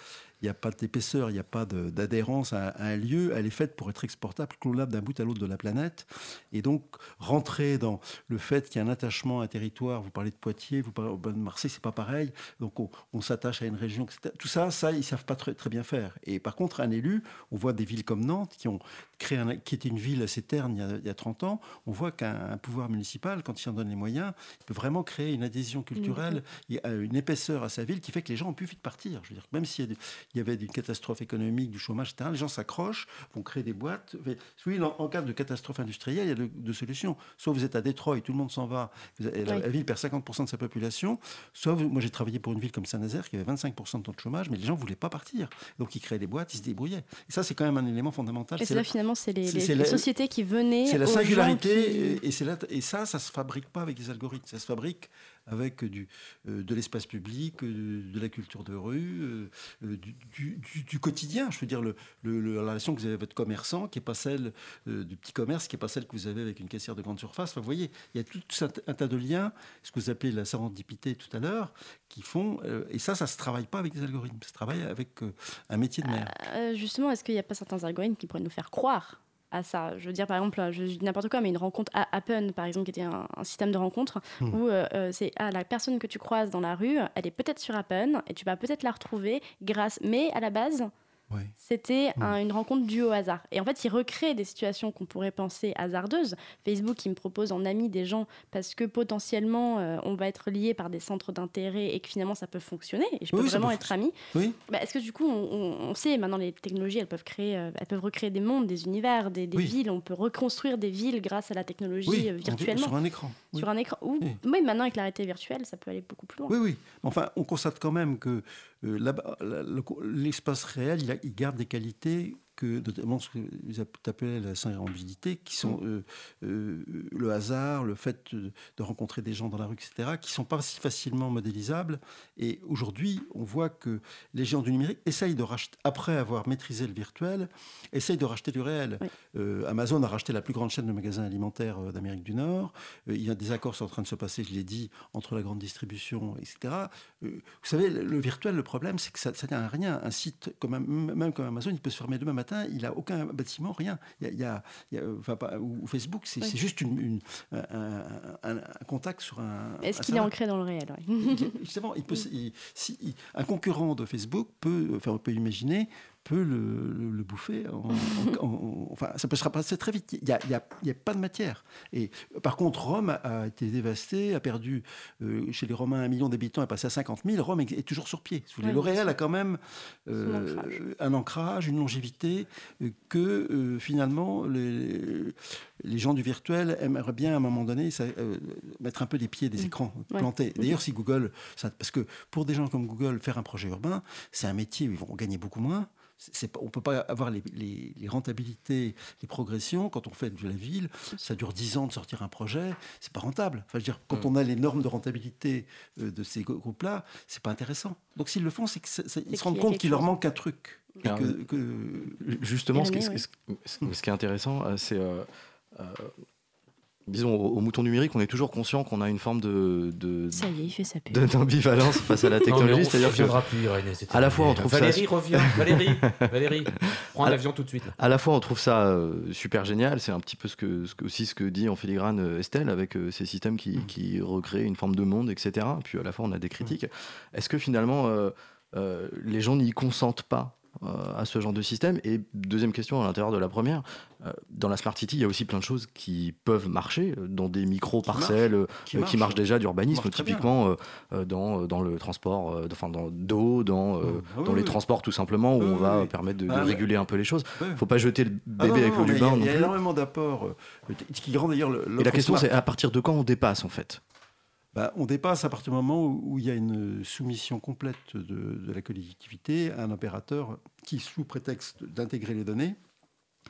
il n'y a pas d'épaisseur, il n'y a pas d'adhérence à, à un lieu. Elle est faite pour être exportable, clonable d'un bout à l'autre de la planète. Et donc rentrer dans le fait qu'il y a un attachement à un territoire. Vous parlez de Poitiers, vous parlez de Marseille, c'est pas pareil. Donc on, on s'attache à une région, etc. Tout ça, ça ils savent pas très, très bien faire. Et par contre, un élu, on voit des villes comme Nantes qui ont créé, un- qui était une ville assez terne il y a, il y a 30 ans. On voit qu'un un pouvoir municipal, quand il en donne les moyens, il peut vraiment créer une adhésion culturelle, a une épaisseur à sa ville qui fait que les gens ont pu vite partir. Je veux dire, même s'il y, a des- il y avait une catastrophe économique, du chômage, etc., les gens s'accrochent, vont créer des boîtes. Oui, en, en cas de catastrophe industrielle, il y a deux, deux solutions. Soit vous êtes à Détroit, tout le monde s'en va, vous la, Oui. la ville perd 50% de sa population. Soit vous- moi j'ai travaillé pour une ville comme Saint-Nazaire qui avait 25% de taux de chômage, mais les gens ne voulaient pas partir. Donc ils créaient des boîtes, ils se débrouillaient. Et ça, c'est quand même un élément fondamental. Et C'est là la- finalement c'est les, les- sociétés qui venaient. c'est la singularité, qui- et, et c'est là- et ça, ça se fabrique pas avec des algorithmes. Ça se fabrique avec du, euh, de l'espace public, euh, de la culture de rue, euh, du, quotidien. Je veux dire, la relation que vous avez avec votre commerçant, qui n'est pas celle du petit commerce, qui n'est pas celle que vous avez avec une caissière de grande surface. Vous voyez, il y a tout un, tas de liens, ce que vous appelez la serendipité tout à l'heure, qui font. et ça, ça ne se travaille pas avec des algorithmes. Ça se travaille avec un métier de. Euh, justement, est-ce qu'il n'y a pas certains algorithmes qui pourraient nous faire croire à ça Je veux dire, par exemple, je dis n'importe quoi, mais une rencontre à Appen, par exemple, qui était un, un système de rencontre Hmm. où euh, euh, c'est ah, la personne que tu croises dans la rue, elle est peut-être sur Appen et tu vas peut-être la retrouver grâce. Mais à la base, Ouais. c'était Hmm. un- une rencontre due au hasard. Et en fait, il recrée des situations qu'on pourrait penser hasardeuses. Facebook, il me propose en ami des gens parce que potentiellement, euh, on va être lié par des centres d'intérêt et que finalement, ça peut fonctionner. Et je peux Oui, vraiment être ami. Oui. Bah, Est-ce que du coup, on, sait maintenant les technologies, elles peuvent créer, euh, elles peuvent recréer des mondes, des univers, des, des Oui. villes. On peut reconstruire des villes grâce à la technologie Oui, euh, en- virtuellement sur un écran. Sur un écran. Ou Oui. maintenant avec la réalité virtuelle, ça peut aller beaucoup plus loin. Oui, oui. Enfin, on constate quand même que l'espace réel, il, a- il garde des qualités que, notamment ce que vous appelez la sérendipité, qui sont Mm. euh, euh, le hasard, le fait de, de rencontrer des gens dans la rue, etc., qui sont pas si facilement modélisables. Et aujourd'hui, on voit que les géants du numérique essayent de racheter, après avoir maîtrisé le virtuel, essayent de racheter du réel. Oui. Euh, Amazon a racheté la plus grande chaîne de magasins alimentaires d'Amérique du Nord. Il y a des accords qui sont en train de se passer, je l'ai dit, entre la grande distribution, etc. Vous savez, le, le virtuel, le problème, c'est que ça ne tient à rien. Un site, comme même comme Amazon, il peut se fermer demain matin, il n'a aucun bâtiment, rien. Il y a, il y a- il y a- enfin, pas- ou Facebook, c'est Oui. juste une, une- un, un- un contact sur un. Est-ce qu'il est ancré dans le réel ouais. Justement, il peut, il- si, il- un concurrent de Facebook peut, enfin, on peut imaginer, peut le, le- le bouffer. en- en- [LAUGHS] en- enfin, ça peut se passer très vite. Il n'y a, y a- il y a pas de matière. Et par contre, Rome a, été dévastée, a perdu euh, chez les Romains un million d'habitants, est passé à 50 000. Rome est, toujours sur pied. Sûr. a quand même euh, ancrage. un ancrage, une longévité euh, que finalement les, les gens du virtuel aimeraient bien à un moment donné ça, mettre un peu les pieds des Mm. écrans Ouais. plantés. D'ailleurs, si Google, ça, parce que pour des gens comme Google, faire un projet urbain, c'est un métier où ils vont gagner beaucoup moins. C'est- c'est pas- on ne peut pas avoir les, les- les rentabilités, les progressions quand on fait de la ville. Ça dure 10 ans de sortir un projet, c'est pas rentable. Enfin, je veux dire, quand on a les normes de rentabilité euh, de ces gro- groupes-là, c'est pas intéressant. Donc s'ils le font, c'est qu'ils se rendent compte qu'il leur manque un truc. Et que- que- Justement, ce qui, Irénée, ce qui- ce- ce qui est intéressant, euh, c'est. euh, euh, disons, au, au mouton numérique, on est toujours conscient qu'on a une forme de. de Ça y est, il fait sa pub. d'ambivalence face à la technologie. ne C'est-à-dire que plus, c'était à la fois, on trouve ça- Valérie revient. Valérie, [LAUGHS] Valérie, prends l'avion tout de suite. à la fois on trouve ça euh, super génial, c'est un petit peu ce que, ce que- aussi ce que dit en filigrane euh, Estelle avec euh, ces systèmes qui, qui recréent une forme de monde, etc. Puis à la fois on a des critiques. Est-ce que finalement euh, euh, les gens n'y consentent pas euh, à ce genre de système Et deuxième question à l'intérieur de la première, euh, dans la Smart City, il y a aussi plein de choses qui peuvent marcher euh, dans des micro-parcelles euh, qui euh, marchent. déjà d'urbanisme, typiquement euh, euh, dans, euh, dans le transport, euh, enfin dans d'eau, dans, euh, Ah oui, dans les oui. transports tout simplement, où on va permettre de, de Ah, réguler un peu les choses. Ouais. Faut pas jeter le Ah bébé avec non, mais bain Il y a, il énormément d'apports euh, qui rendent d'ailleurs le- Et la question, c'est à partir de quand on dépasse en fait? Bah, on dépasse à partir du moment où, il y a une soumission complète de, la collectivité à un opérateur qui, sous prétexte d'intégrer les données,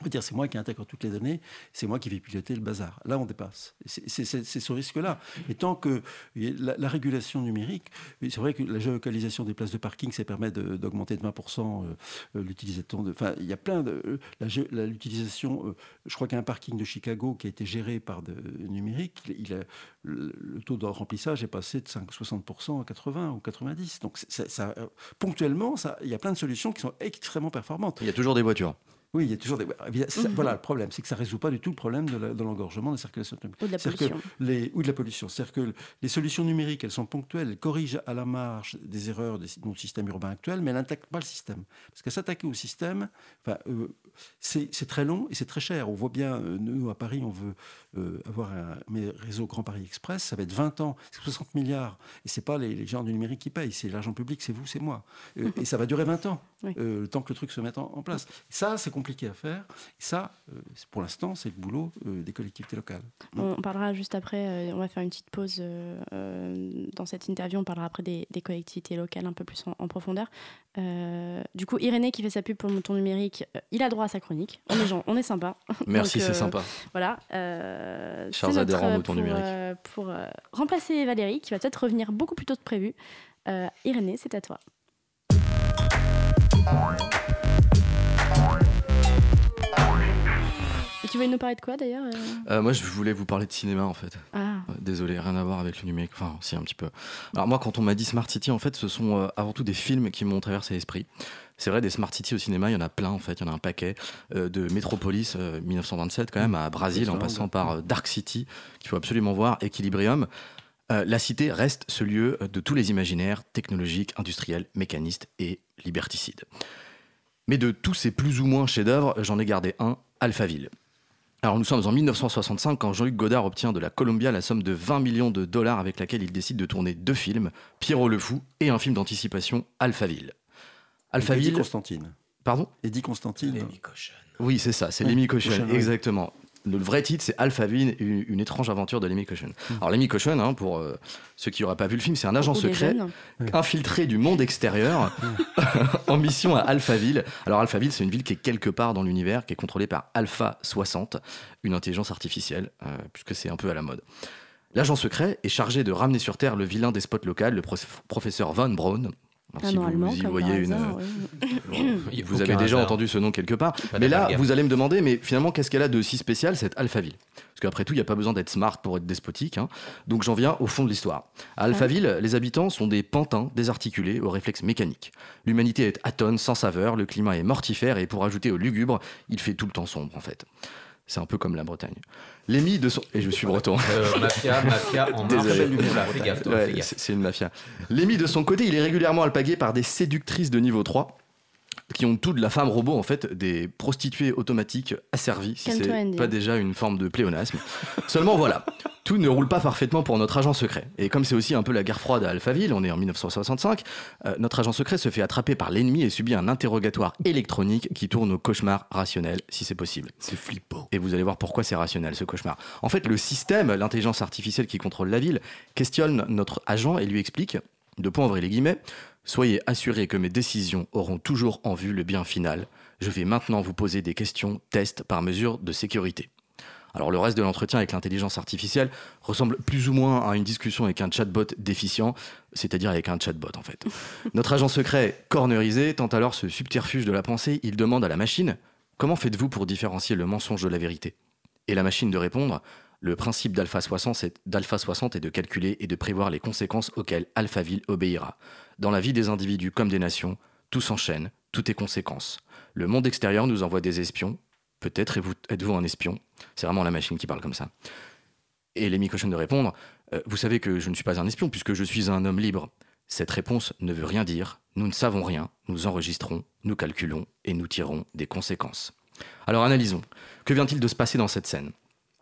dire c'est moi qui intègre toutes les données, c'est moi qui vais piloter le bazar. Là, on dépasse. C'est ce risque-là. Et tant que la, la régulation numérique, c'est vrai que la géolocalisation des places de parking, ça permet d'augmenter de 20% euh, euh, l'utilisation. Enfin, il y a plein de. euh, L'utilisation. je crois qu'il y a un parking de Chicago qui a été géré par de numérique. Le, taux de remplissage est passé de 5, 60% à 80 ou 90. Donc, ponctuellement, il y a plein de solutions qui sont extrêmement performantes. Il y a toujours des voitures. Oui, il y a toujours des. ça- Mhm. Voilà, le problème, c'est que ça ne résout pas du tout le problème de l'engorgement de la circulation automobile. Ou de la pollution. les, ou de la pollution. C'est-à-dire que les solutions numériques, elles sont ponctuelles, elles corrigent à la marge des erreurs de notre système urbain actuel, mais elles n'attaquent pas le système. Parce qu'à s'attaquer au système, enfin, euh, c'est très long et c'est très cher. On voit bien, euh, nous, à Paris, on veut euh, avoir un mais réseau Grand Paris Express, ça va être 20 ans, c'est 60 milliards. Et c'est pas les, les gens du numérique qui payent, c'est l'argent public, c'est vous, c'est moi. Euh, et ça va durer 20 ans, Oui. euh, le temps que le truc se mette en, en place. Ça, c'est compliqué à faire. Et ça, euh, pour l'instant, c'est le boulot euh, des collectivités locales. On parlera juste après, on va faire une petite pause dans cette interview, on parlera après des, des collectivités locales un peu plus en, en profondeur. Du coup, Irénée qui fait sa pub pour le mouton numérique, il a droit à sa chronique. On est, gen- on est sympa. [LAUGHS] Merci, c'est sympa. Voilà. Chers adhérents Mouton Numérique. pour remplacer Valérie, qui va peut-être revenir beaucoup plus tôt que prévu. Irénée, c'est à toi. Et tu voulais nous parler de quoi d'ailleurs euh Euh, moi, je voulais vous parler de cinéma en fait. Ah, Désolé, rien à voir avec le numérique. Enfin, si, un petit peu. Alors, moi, quand on m'a dit Smart City, en fait, ce sont euh, avant tout des films qui m'ont traversé l'esprit. C'est vrai, des Smart City au cinéma, il y en a plein, en fait. Il y en a un paquet. Euh, de Metropolis, euh, 1927, quand même, à Brésil, en passant par euh, Dark City, qu'il faut absolument voir, Equilibrium. Euh, la cité reste ce lieu de tous les imaginaires technologiques, industriels, mécanistes et liberticides. Mais de tous ces plus ou moins chefs-d'œuvre, j'en ai gardé un, Alphaville. Alors nous sommes en 1965 quand Jean-Luc Godard obtient de la Columbia la somme de 20 millions de dollars avec laquelle il décide de tourner deux films, Pierrot le Fou et un film d'anticipation, Alphaville. Eddie Alphaville, Constantine. pardon? Eddie Constantine. Cochon. Oui, c'est ça, c'est Cochon, Cochon, oui. exactement. Le vrai titre, c'est Alphaville, une, une étrange aventure de Lemmy Cochon. Alors Lemmy Cochon, hein, pour euh, ceux qui n'auraient pas vu le film, c'est un agent secret infiltré du monde extérieur [LAUGHS] en mission à Alphaville. Alors Alphaville, c'est une ville qui est quelque part dans l'univers, qui est contrôlée par Alpha 60, une intelligence artificielle, euh, puisque c'est un peu à la mode. L'agent secret est chargé de ramener sur Terre le vilain despote local, le prof- professeur Von Braun. Alors, Un si nom vous y voyez une, hasard, oui. A [LAUGHS] vous avez déjà hasard. entendu ce nom quelque part. Pas Mais là, vous allez me demander, mais finalement, qu'est-ce qu'elle a de si spécial, cette Alphaville? Parce qu'après tout, il n'y a pas besoin d'être smart pour être despotique. hein. Donc j'en viens au fond de l'histoire. À Alphaville, les habitants sont des pantins désarticulés aux réflexes mécaniques. L'humanité est atone, sans saveur, le climat est mortifère, et pour ajouter au lugubre, il fait tout le temps sombre, en fait. C'est un peu comme la Bretagne. L'émis de son... Et je suis breton. Euh, mafia, [LAUGHS] mafia en Ouais, c'est une mafia. L'émis de son côté, il est régulièrement alpagué par des séductrices de niveau 3 qui ont tout de la femme robot en fait, des prostituées automatiques asservies, si c'est pas déjà une forme de pléonasme. Seulement voilà, tout ne roule pas parfaitement pour notre agent secret. Et comme c'est aussi un peu la guerre froide à Alphaville, on est en 1965, euh, notre agent secret se fait attraper par l'ennemi et subit un interrogatoire électronique qui tourne au cauchemar rationnel, si c'est possible. C'est flippant. Et vous allez voir pourquoi c'est rationnel ce cauchemar. En fait, le système, l'intelligence artificielle qui contrôle la ville, questionne notre agent et lui explique De point ouvrir les guillemets, soyez assurés que mes décisions auront toujours en vue le bien final. Je vais maintenant vous poser des questions test par mesure de sécurité. Alors le reste de l'entretien avec l'intelligence artificielle ressemble plus ou moins à une discussion avec un chatbot déficient, c'est-à-dire avec un chatbot en fait. [LAUGHS] Notre agent secret, cornerisé, tente alors ce subterfuge de la pensée. Il demande à la machine Comment faites-vous pour différencier le mensonge de la vérité? Et la machine de répondre Le principe d'Alpha 60, est- d'Alpha 60 est de calculer et de prévoir les conséquences auxquelles Alphaville obéira. Dans la vie des individus comme des nations, tout s'enchaîne, tout est conséquence. Le monde extérieur nous envoie des espions. Peut-être êtes-vous un espion? C'est vraiment la machine qui parle comme ça. Et Lémi cochonne de répondre Euh, Vous savez que je ne suis pas un espion puisque je suis un homme libre. Cette réponse ne veut rien dire. Nous ne savons rien. Nous enregistrons, nous calculons et nous tirons des conséquences. Alors analysons. Que vient-il de se passer dans cette scène?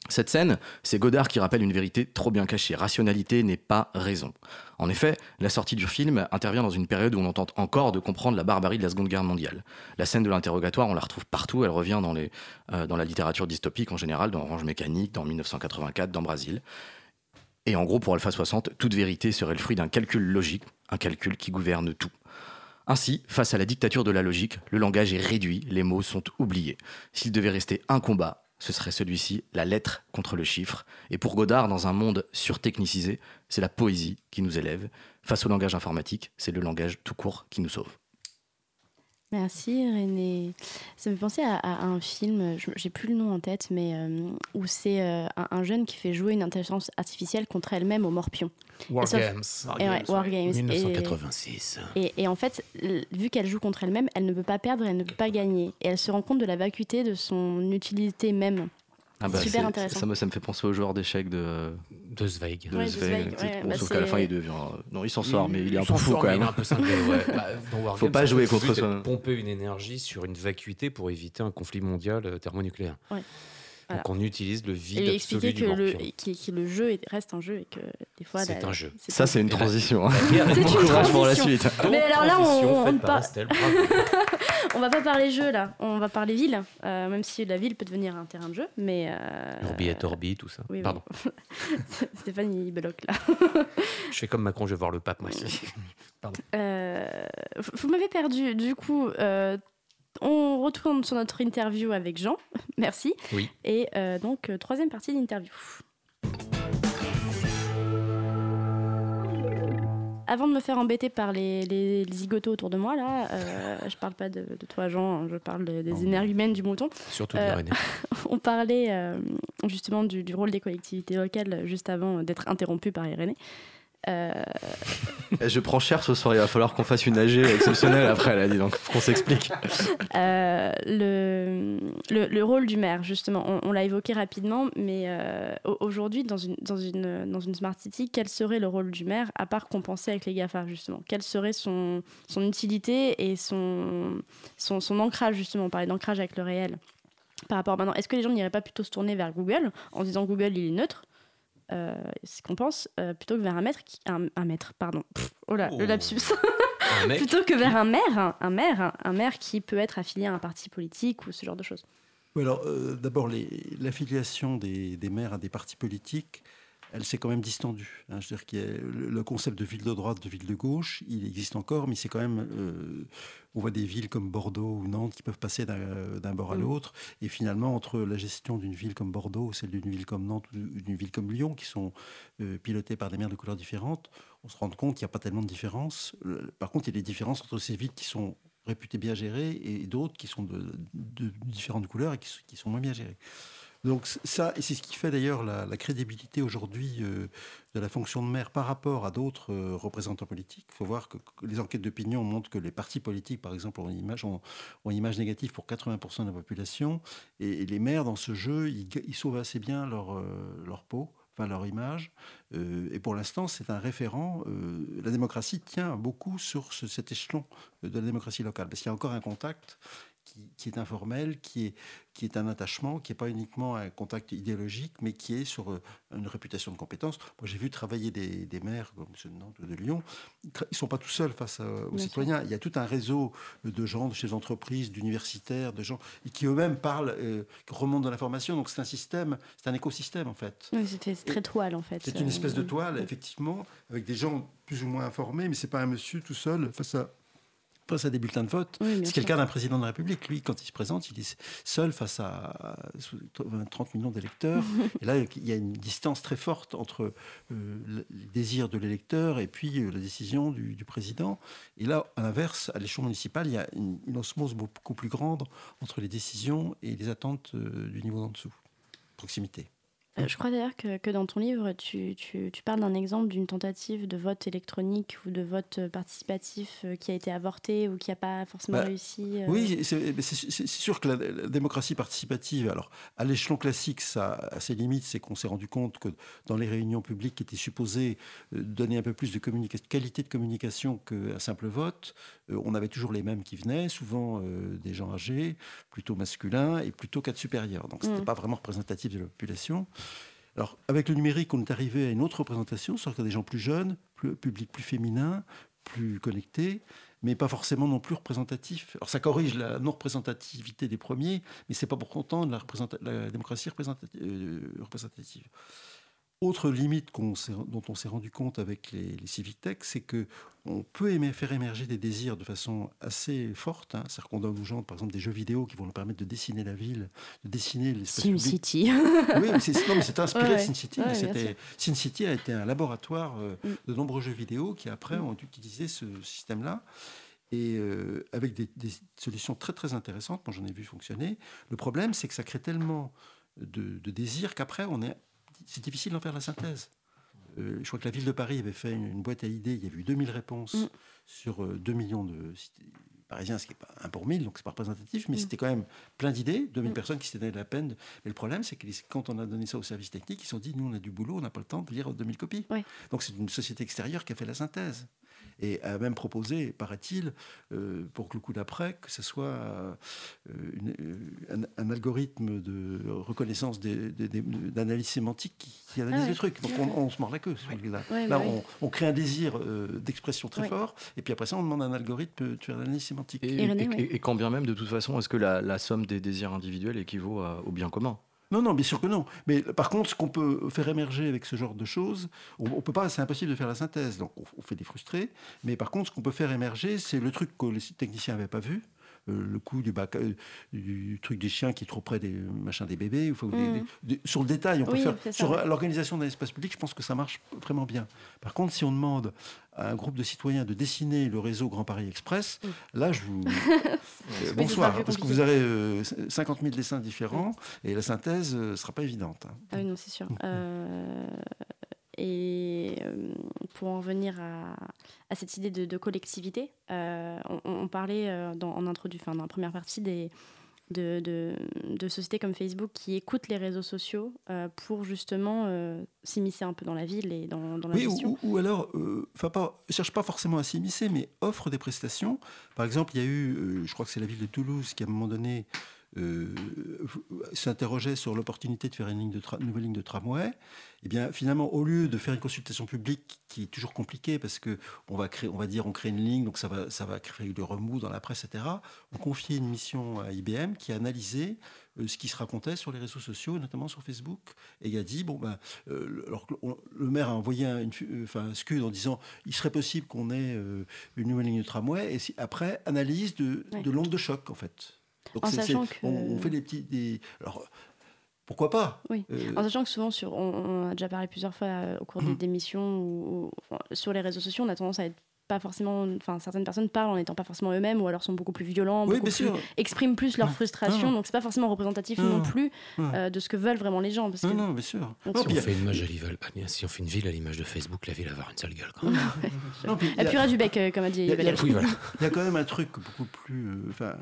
Cette scène, c'est Godard qui rappelle une vérité trop bien cachée. Rationalité n'est pas raison. En effet, la sortie du film intervient dans une période où on tente encore de comprendre la barbarie de la Seconde Guerre mondiale. La scène de l'interrogatoire, on la retrouve partout, elle revient dans, les, euh, dans la littérature dystopique en général, dans Orange Mécanique, dans 1984, dans Brasil. Et en gros, pour Alpha 60, toute vérité serait le fruit d'un calcul logique, un calcul qui gouverne tout. Ainsi, face à la dictature de la logique, le langage est réduit, les mots sont oubliés. S'il devait rester un combat, ce serait celui-ci, la lettre contre le chiffre. Et pour Godard, dans un monde surtechnicisé, c'est la poésie qui nous élève. Face au langage informatique, c'est le langage tout court qui nous sauve. Merci René. Ça me fait penser à, à un film, j'ai plus le nom en tête, mais euh, où c'est euh, un, un jeune qui fait jouer une intelligence artificielle contre elle-même au morpion. War Et sauf- Games. Et ouais, War Games. Et- 1986. Et, et en fait, vu qu'elle joue contre elle-même, elle ne peut pas perdre, elle ne peut pas gagner. Et elle se rend compte de la vacuité de son utilité même. Ah bah, Super intéressant. Ça me, ça me fait penser au joueur d'échecs de, De Zweig. de Ouais, de Zweig, Zweig, tu sais. ouais, Bon, bah, sauf qu'à la fin, il devient. Non, il s'en sort, mais il est un peu fou quand même. Il est un peu cinglé, ouais. [LAUGHS] Bah, dans Faut pas jouer contre de soi. Pomper une énergie sur une vacuité pour éviter un conflit mondial euh, thermonucléaire. Ouais. Donc on utilise le Et vide lui absolu expliquer du que le, morpion. qui- qui le jeu est- reste un jeu et que des fois. C'est un jeu. Ça, c'est une Et transition. hein. C'est bon une courage pour la transition. suite. Donc, Mais alors là, on- transition on par pas- Estelle. [LAUGHS] On va pas parler jeu là, on va parler ville, euh, même si la ville peut devenir un terrain de jeu, mais. euh, Orbi et Torbi, tout ça. oui, Pardon. [LAUGHS] Stéphane, il bloque là. Je fais comme Macron, je vais voir le pape, moi aussi. [LAUGHS] Euh, vous vous m'avez perdu. Du coup, euh, on retourne sur notre interview avec Jean. [LAUGHS] Merci. Oui. Et euh, donc, euh, troisième partie de l'interview. Avant de me faire embêter par les, les, les zigotos autour de moi, là, euh, je parle pas de, de toi, Jean, hein, je parle de- des Non. énergumènes du mouton. Surtout Euh, de René. [LAUGHS] On parlait euh, justement du, du rôle des collectivités locales juste avant d'être interrompu par Irénée. Euh, Je prends cher ce soir, il va falloir qu'on fasse une AG exceptionnelle après, elle a dit, donc qu'on s'explique. Euh, le, le, le rôle du maire, justement, on, on l'a évoqué rapidement, mais euh, au- aujourd'hui, dans une, dans, une, dans une Smart City, quel serait le rôle du maire, à part compenser avec les GAFA, justement? Quelle serait son, son utilité et son, son, son ancrage, justement On parlait d'ancrage avec le réel? Par rapport à maintenant, est-ce que les gens n'iraient pas plutôt se tourner vers Google en disant Google, il est neutre euh, c'est ce qu'on pense, euh, plutôt que vers un maître, qui, un, un maître, pardon. Pff, oh là, le Oh. lapsus. Un [LAUGHS] mec plutôt que vers un maire, un, un maire, un maire qui peut être affilié à un parti politique ou ce genre de choses. Oui, alors, euh, d'abord, l'affiliation des, des maires à des partis politiques, elle s'est quand même distendue. hein. Je veux dire a le, concept de ville de droite, de ville de gauche, il existe encore, mais c'est quand même. euh, on voit des villes comme Bordeaux ou Nantes qui peuvent passer d'un bord à Mm. l'autre. Et finalement, entre la gestion d'une ville comme Bordeaux, celle d'une ville comme Nantes ou d'une ville comme Lyon, qui sont euh, pilotées par des maires de couleurs différentes, on se rend compte qu'il n'y a pas tellement de différences. Euh, Par contre, il y a des différences entre ces villes qui sont réputées bien gérées et d'autres qui sont de, de différentes couleurs et qui sont moins bien gérées. Donc ça, c'est ce qui fait d'ailleurs la, crédibilité aujourd'hui euh, de la fonction de maire par rapport à d'autres euh, représentants politiques. Il faut voir que, les enquêtes d'opinion montrent que les partis politiques, par exemple, ont une image, ont, une image négative pour 80% de la population, et, les maires dans ce jeu, ils, sauvent assez bien leur, euh, leur peau, enfin leur image. Et pour l'instant, c'est un référent. la démocratie tient beaucoup sur ce- cet échelon de la démocratie locale, parce qu'il y a encore un contact qui, qui est informel, qui est, qui est un attachement, qui n'est pas uniquement un contact idéologique, mais qui est sur euh, une réputation de compétence. Moi, j'ai vu travailler des, des maires comme ceux de Nantes ou de Lyon. Ils ne sont pas tout seuls face aux Bien sûr. citoyens. Il y a tout un réseau de gens de chez les entreprises, d'universitaires, de gens et qui eux-mêmes parlent, euh, qui remontent de l'information. Donc c'est un système, c'est un écosystème en fait. Oui, c'est très toile en fait. C'est une espèce de Euh, toile, effectivement, avec des gens plus ou moins informés, mais c'est pas un monsieur tout seul face à, face à des bulletins de vote. Oui, c'est sûr. quelqu'un d'un président de la République. Lui, quand il se présente, il est seul face à 30 millions d'électeurs. [LAUGHS] et là, il y a une distance très forte entre euh, le le désir de l'électeur et puis euh, la décision du, du président. Et là, à l'inverse, à l'échelon municipal, il y a une, une osmose beaucoup plus grande entre les décisions et les attentes euh, du niveau d'en dessous. Proximité. Euh, Je crois d'ailleurs que, que dans ton livre, tu, tu- tu parles d'un exemple d'une tentative de vote électronique ou de vote participatif euh, qui a été avorté ou qui n'a pas forcément Bah, réussi. euh. Oui, c'est sûr que la, la démocratie participative, alors à l'échelon classique, ça a ses limites, c'est qu'on s'est rendu compte que dans les réunions publiques qui étaient supposées donner un peu plus de qualité de communication qu'un simple vote, on avait toujours les mêmes qui venaient, souvent euh, des gens âgés, plutôt masculins et plutôt cadres supérieurs. Donc c'était Mm. pas vraiment représentatif de la population. Alors, avec le numérique, on est arrivé à une autre représentation, c'est-à-dire des gens plus jeunes, plus, public plus féminin, plus connectés, mais pas forcément non plus représentatifs. Alors, ça corrige la non-représentativité des premiers, mais c'est pas pour autant de la, démocratie euh, représentative. Autre limite dont on s'est rendu compte avec les, les civic tech, c'est que on peut aimer- faire émerger des désirs de façon assez forte. hein. C'est-à-dire qu'on donne aux gens, par exemple, des jeux vidéo qui vont leur permettre de dessiner la ville, de dessiner l'espace public. SimCity. [LAUGHS] Oui, mais c'est non, mais c'est [LAUGHS] inspiré Ouais, de. Sin City. Ouais, c'était-. Sin City a été un laboratoire euh, Mm. de nombreux jeux vidéo qui après ont utilisé ce système-là. Et euh, avec des, des solutions très très intéressantes, moi j'en ai vu fonctionner. Le problème, c'est que ça crée tellement de, de désirs qu'après, on est, c'est difficile d'en faire la synthèse. Euh, je crois que la ville de Paris avait fait une, une boîte à idées, il y avait eu 2000 réponses Mm. sur euh, 2 millions de parisiens, ce qui n'est pas un pour 1000, donc c'est pas représentatif, mais Mm. c'était quand même plein d'idées, 2000 Mm. personnes qui s'étaient donné la peine. de- Mais le problème, c'est que quand on a donné ça au service technique, ils se sont dit, nous on a du boulot, on n'a pas le temps de lire 2000 copies. Donc c'est une société extérieure qui a fait la synthèse et a même proposé, paraît-il, euh, pour que le coup d'après, que ce soit euh, une- euh, un, un algorithme de reconnaissance d'analyse sémantique qui, qui analyse Ah ouais. les trucs. Donc on, on se mord la queue, Là, on, on crée un désir euh, d'expression très Ouais. fort, et puis après ça, on demande un algorithme de faire l'analyse sémantique. Et, Et René, et- oui. et- et quand bien même, de toute façon, est-ce que la, la somme des désirs individuels équivaut à- au bien commun? Non, non, bien sûr que non. Mais par contre, ce qu'on peut faire émerger avec ce genre de choses, on, peut pas, c'est impossible de faire la synthèse. Donc, on, on fait des frustrés. Mais par contre, ce qu'on peut faire émerger, c'est le truc que les techniciens n'avaient pas vu. Euh, le coup du, bac- euh, du truc des chiens qui est trop près des machins des bébés. Des- Mm. des- sur le détail, on peut faire. Sur l'organisation d'un espace public, je pense que ça marche vraiment bien. Par contre, si on demande à un groupe de citoyens de dessiner le réseau Grand Paris Express, là, je vous. [LAUGHS] Euh, bonsoir, parce que vous aurez euh, 50 000 dessins différents et la synthèse ne sera pas évidente. hein. Ah oui, non, c'est sûr. [LAUGHS] Et euh, pour en revenir à, à cette idée de, de collectivité, euh, on, on parlait euh, dans, en introdu, dans la première partie des, de, de, de sociétés comme Facebook qui écoutent les réseaux sociaux euh, pour justement s'immiscer un peu dans la ville et dans, dans la Oui, gestion. ou, ou alors, enfin pas, cherche pas forcément à s'immiscer, mais offre des prestations. Par exemple, il y a eu, je crois que c'est la ville de Toulouse qui à un moment donné euh, s'interrogeait sur l'opportunité de faire une, ligne de tra- nouvelle ligne de tramway. Et bien, finalement, au lieu de faire une consultation publique qui est toujours compliquée parce que on va créer, on va dire, on crée une ligne, donc ça va, ça va créer du remous dans la presse, etc. On confiait une mission à IBM qui a analysé euh, ce qui se racontait sur les réseaux sociaux, notamment sur Facebook, et il a dit bon ben, euh, le- alors on- le maire a envoyé un, une, fu- enfin, un scud en disant il serait possible qu'on ait une nouvelle ligne de tramway, et si- après analyse de, de l'onde de choc en fait. Donc En sachant que- on, on fait des petits, des, alors pourquoi pas? Oui. Euh, En sachant que souvent, sur, on, on a déjà parlé plusieurs fois euh, au cours des Mhm. démissions ou, sur les réseaux sociaux, on a tendance à être pas forcément, enfin certaines personnes parlent en n'étant pas forcément eux-mêmes ou alors sont beaucoup plus violents, oui, beaucoup plus, expriment plus leur Ouais. frustration, Ouais. donc c'est pas forcément représentatif non plus Ouais. euh, de ce que veulent vraiment les gens. Parce que... Non, non, bien sûr. Donc, Non, si on fait une image à l'ivre- ah, bien, si on fait une ville à l'image de Facebook, la ville va avoir une sale gueule. Quand même. [LAUGHS] non, puis La a- purée du bec, euh, comme a dit Il y a- y quand même un truc beaucoup plus euh, euh,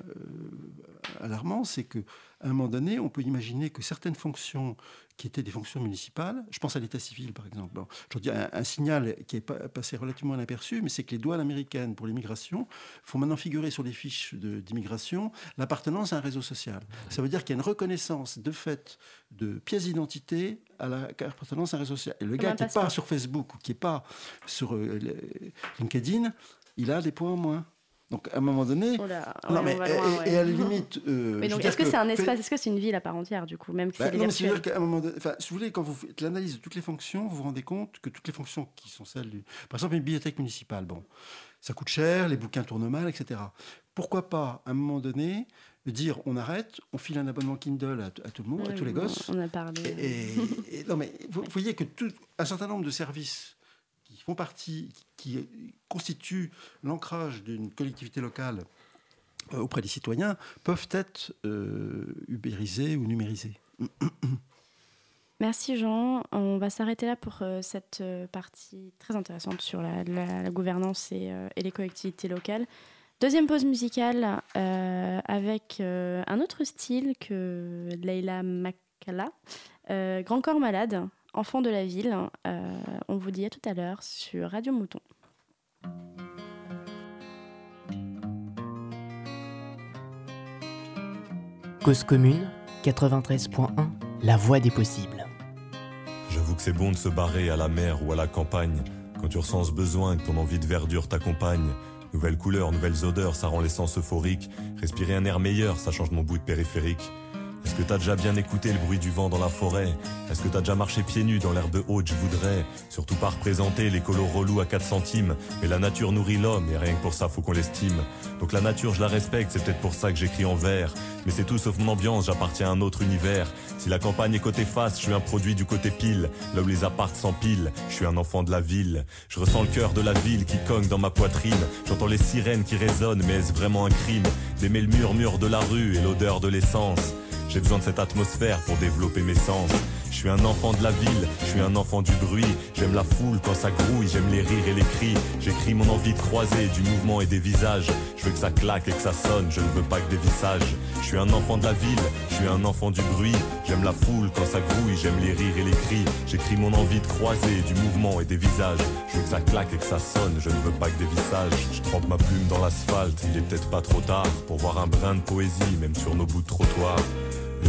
alarmant, c'est que à un moment donné, on peut imaginer que certaines fonctions qui étaient des fonctions municipales, je pense à l'état civil par exemple, Bon, dire, un, un signal qui est pas- passé relativement inaperçu, mais c'est que les douanes américaines pour l'immigration font maintenant figurer sur les fiches d'immigration l'appartenance à un réseau social. Ça veut dire qu'il y a une reconnaissance de fait de pièce d'identité à la appartenance à un réseau social. Et le Comme gars un qui n'est pas sur Facebook ou qui n'est pas sur euh, LinkedIn, il a des points en moins. Donc à un moment donné, Oh là, non, mais, et, à la limite. euh, Mais donc, est-ce que c'est un espace, est-ce que c'est une ville à part entière du coup, même si bah, c'est non, mais c'est-à-dire qu'à un moment donné, si vous voulez, quand vous faites l'analyse de toutes les fonctions, vous vous rendez compte que toutes les fonctions qui sont celles du. Par exemple, une bibliothèque municipale, bon, ça coûte cher, les bouquins tournent mal, etc. Pourquoi pas, à un moment donné, dire on arrête, on file un abonnement Kindle à, à tout le monde, à tous les gosses On a parlé. et, et- non, mais vous, [LAUGHS] vous voyez que tout, un certain nombre de services qui font partie, qui constituent l'ancrage d'une collectivité locale euh, auprès des citoyens, peuvent être euh, ubérisés ou numérisés. [COUGHS] Merci Jean. On va s'arrêter là pour euh, cette partie très intéressante sur la, gouvernance et, et les collectivités locales. Deuxième pause musicale avec un autre style que Leila Makala, Grand Corps Malade, enfant de la ville. Euh, on vous dit à tout à l'heure sur Radio Mouton. Cause commune, 93.1, la voix des possibles. J'avoue que c'est bon de se barrer à la mer ou à la campagne, quand tu ressens ce besoin et que ton envie de verdure t'accompagne. Nouvelles couleurs, nouvelles odeurs, ça rend les sens euphoriques. Respirer un air meilleur, ça change mon bout de périphérique. Est-ce que t'as déjà bien écouté le bruit du vent dans la forêt? Est-ce que t'as déjà marché pieds nus dans l'herbe haute? Je voudrais surtout pas représenter les colos relous à 4 centimes. Mais la nature nourrit l'homme et rien que pour ça faut qu'on l'estime. Donc la nature je la respecte, c'est peut-être pour ça que j'écris en vers. Mais c'est tout sauf mon ambiance, j'appartiens à un autre univers. Si la campagne est côté face, je suis un produit du côté pile. Là où les appartes s'empilent, je suis un enfant de la ville. Je ressens le cœur de la ville qui cogne dans ma poitrine. J'entends les sirènes qui résonnent, mais est-ce vraiment un crime? D'aimer le murmure de la rue et l'odeur de l'essence j'ai besoin de cette atmosphère pour développer mes sens. Je suis un enfant de la ville, je suis un enfant du bruit. J'aime la foule quand ça grouille, j'aime les rires et les cris. J'écris mon envie de croiser du mouvement et des visages. Je veux que ça claque et que ça sonne, je ne veux pas que des visages. Je suis un enfant de la ville, je suis un enfant du bruit. J'aime la foule quand ça grouille, j'aime les rires et les cris. J'écris mon envie de croiser du mouvement et des visages. Je veux que ça claque et que ça sonne, je ne veux pas que des visages. Je trempe ma plume dans l'asphalte, il est peut-être pas trop tard pour voir un brin de poésie, même sur nos bouts de trottoir.